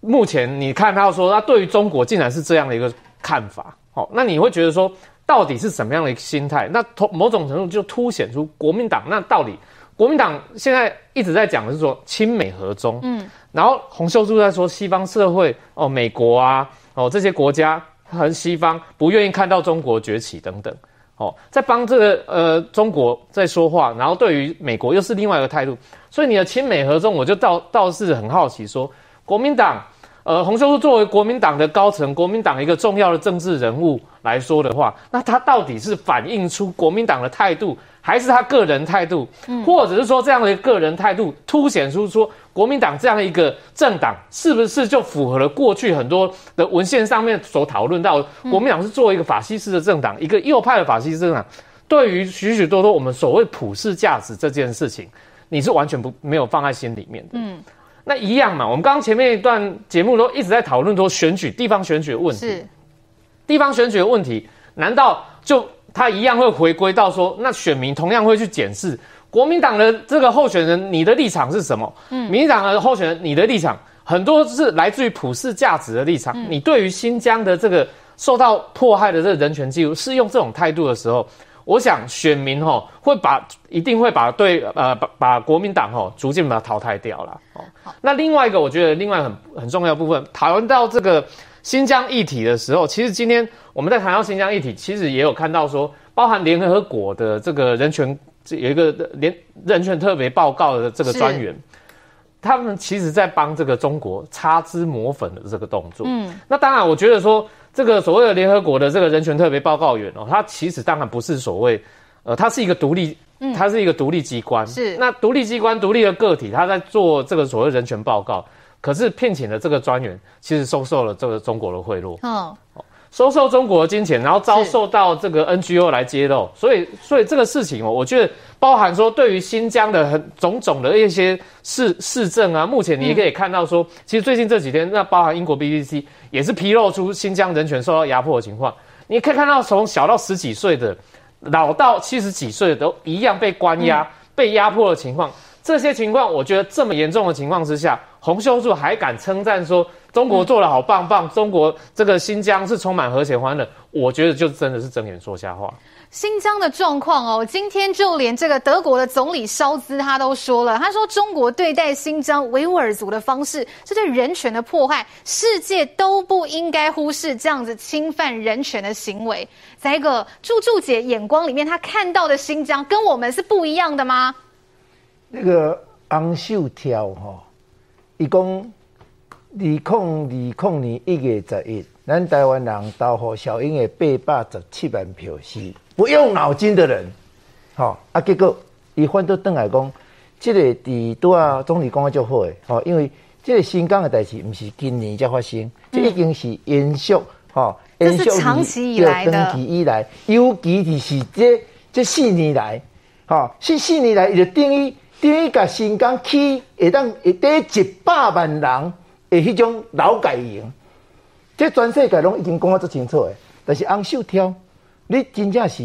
目前你看他说，他对于中国竟然是这样的一个。看法，哦，那你会觉得说，到底是什么样的一个心态？那从某种程度就凸显出国民党，那到底国民党现在一直在讲的是说亲美和中，嗯，然后洪秀柱在说西方社会哦，美国啊，哦这些国家和西方不愿意看到中国崛起等等，哦，在帮这个呃中国在说话，然后对于美国又是另外一个态度，所以你的亲美合众，我就倒倒是很好奇说国民党。呃，洪秀柱作为国民党的高层，国民党一个重要的政治人物来说的话，那他到底是反映出国民党的态度，还是他个人态度？嗯，或者是说这样的一个个人态度凸显出说国民党这样的一个政党是不是就符合了过去很多的文献上面所讨论到国民党是作为一个法西斯的政党，一个右派的法西斯政党，对于许许多多我们所谓普世价值这件事情，你是完全不没有放在心里面的。嗯。那一样嘛，我们刚刚前面一段节目都一直在讨论说选举地方选举的问题，是地方选举的问题，难道就他一样会回归到说，那选民同样会去检视国民党的这个候选人，你的立场是什么？嗯，民进党的候选人，你的立场很多是来自于普世价值的立场。嗯，你对于新疆的这个受到迫害的这个人权记录是用这种态度的时候。我想选民哈会把一定会把对呃把把国民党哈逐渐把它淘汰掉了哦。那另外一个我觉得另外很很重要的部分，讨论到这个新疆议题的时候，其实今天我们在谈到新疆议题，其实也有看到说，包含联合国的这个人权有一个联人权特别报告的这个专员，他们其实在帮这个中国擦脂抹粉的这个动作。嗯，那当然我觉得说。这个所谓的联合国的这个人权特别报告员哦，他其实当然不是所谓，呃，他是一个独立他，是一个独立机关，是。那独立机关、独立的个体，他在做这个所谓人权报告，可是聘请的这个专员其实收受了这个中国的贿赂，哦，收受中国的金钱，然后遭受到这个 NGO 来揭露，所以，所以这个事情哦，我觉得包含说对于新疆的很种种的一些市市政啊，目前你也可以看到说，嗯、其实最近这几天，那包含英国 BBC 也是披露出新疆人权受到压迫的情况，你可以看到从小到十几岁的。老到七十几岁都一样被关押、嗯、被压迫的情况，这些情况，我觉得这么严重的情况之下，洪秀柱还敢称赞说中国做得好棒棒，中国这个新疆是充满和谐欢乐，我觉得就真的是睁眼说瞎话。新疆的状况哦，今天就连这个德国的总理萧兹他都说了，他说中国对待新疆维吾尔族的方式是对人权的迫害，世界都不应该忽视这样子侵犯人权的行为。再一个柱柱姐眼光里面，她看到的新疆跟我们是不一样的吗？那个洪秀跳哈，伊讲二零二零年一月十一，咱台湾人投给小英的八百十七万票是。不用脑筋的人，好啊，结果伊反倒转来讲，这个伫拄啊总理讲啊就好诶，吼，因为即个新疆的代志毋是今年才发生，嗯、这已经是延续，吼，延续长期以来的，长期以来，尤其是这这四年来，吼，四四年来，伊就等于等于甲新疆起会当会得一百万人的迄种劳改营，这全世界拢已经讲啊足清楚诶，但是红秀跳。你真正是，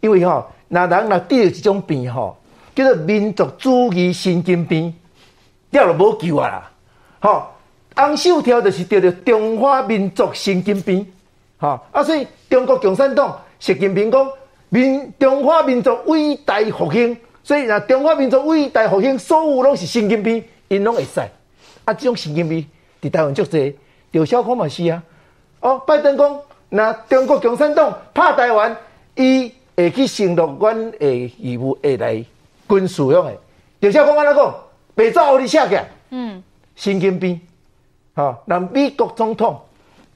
因为吼，那人若得了一种病吼，叫做民族主义神经病，了就无救啊啦！吼，洪秀跳就是得了中华民族神经病，吼啊！所以中国共产党习近平讲民中华民族伟大复兴，所以若中华民族伟大复兴，所有拢是神经病，因拢会使啊！这种神经病伫台湾足济，刘小康嘛是啊，哦，拜登讲。那中国共产党拍台湾，伊会去承诺阮的义务，会来军事用的。刘少康安怎讲？白纸黑字写起。嗯，神经病。吼，那美国总统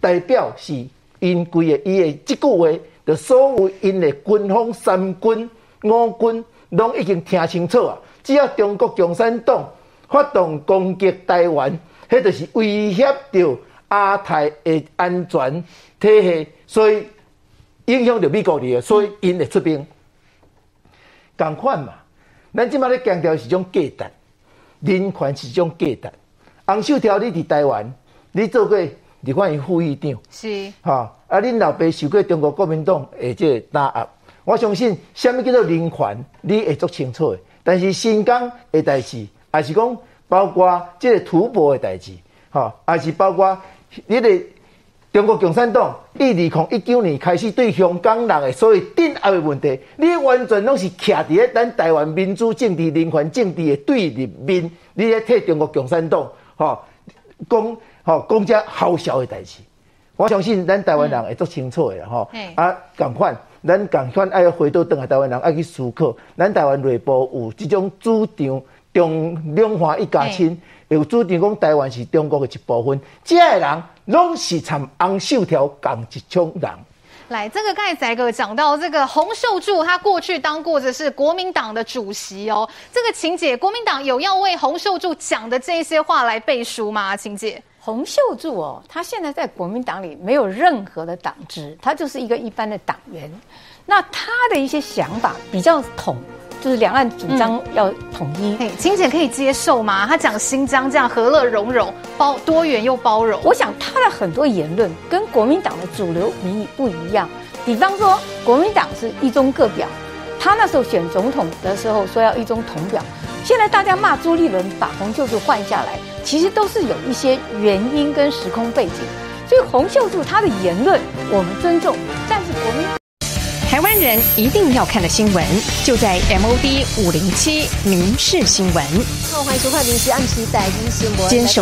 代表是因规个伊的这句话，就所有因的军方三军五军拢已经听清楚啊！只要中国共产党发动攻击台湾，迄就是威胁到亚太的安全。体系，所以影响到美国的，所以因会出兵。共款嘛，咱即马咧强调是种价值，人权是种价值。洪秀条你伫台湾，你做过你看伊副议长，是哈啊，恁老爸受过中国国民党诶即个打压，我相信什么叫做人权，你会足清楚的。但是新疆的代志，也是讲包括即个吐蕃的代志，哈，还是包括你的。中国共产党一二零一九年开始对香港人的所谓镇压的问题，你完全拢是徛伫咧咱台湾民主政治、人权政治的对立面，你咧替中国共产党吼讲吼讲遮好笑的代志。我相信咱台湾人会足清楚的吼、嗯，啊，共款，咱共款爱回到当下台湾人爱去思考，咱台湾内部有这种主张中两华一家亲，有主张讲台湾是中国的一部分，这样的人。拢是参红袖条共一种人。来，这个盖仔哥讲到这个洪秀柱，他过去当过的是国民党的主席哦。这个情姐，国民党有要为洪秀柱讲的这些话来背书吗？情姐，洪秀柱哦，他现在在国民党里没有任何的党职，他就是一个一般的党员。那他的一些想法比较统。就是两岸主张要统一，哎、嗯，晴姐可以接受吗？他讲新疆这样和乐融融、包多元又包容，我想他的很多言论跟国民党的主流民意不一样。比方说，国民党是一中各表，他那时候选总统的时候说要一中统表。现在大家骂朱立伦把洪秀柱换下来，其实都是有一些原因跟时空背景。所以洪秀柱他的言论我们尊重，但是国民。台湾人一定要看的新闻，就在 MOD 五零七民事新闻。好，欢迎收看民事暗时代新闻。坚守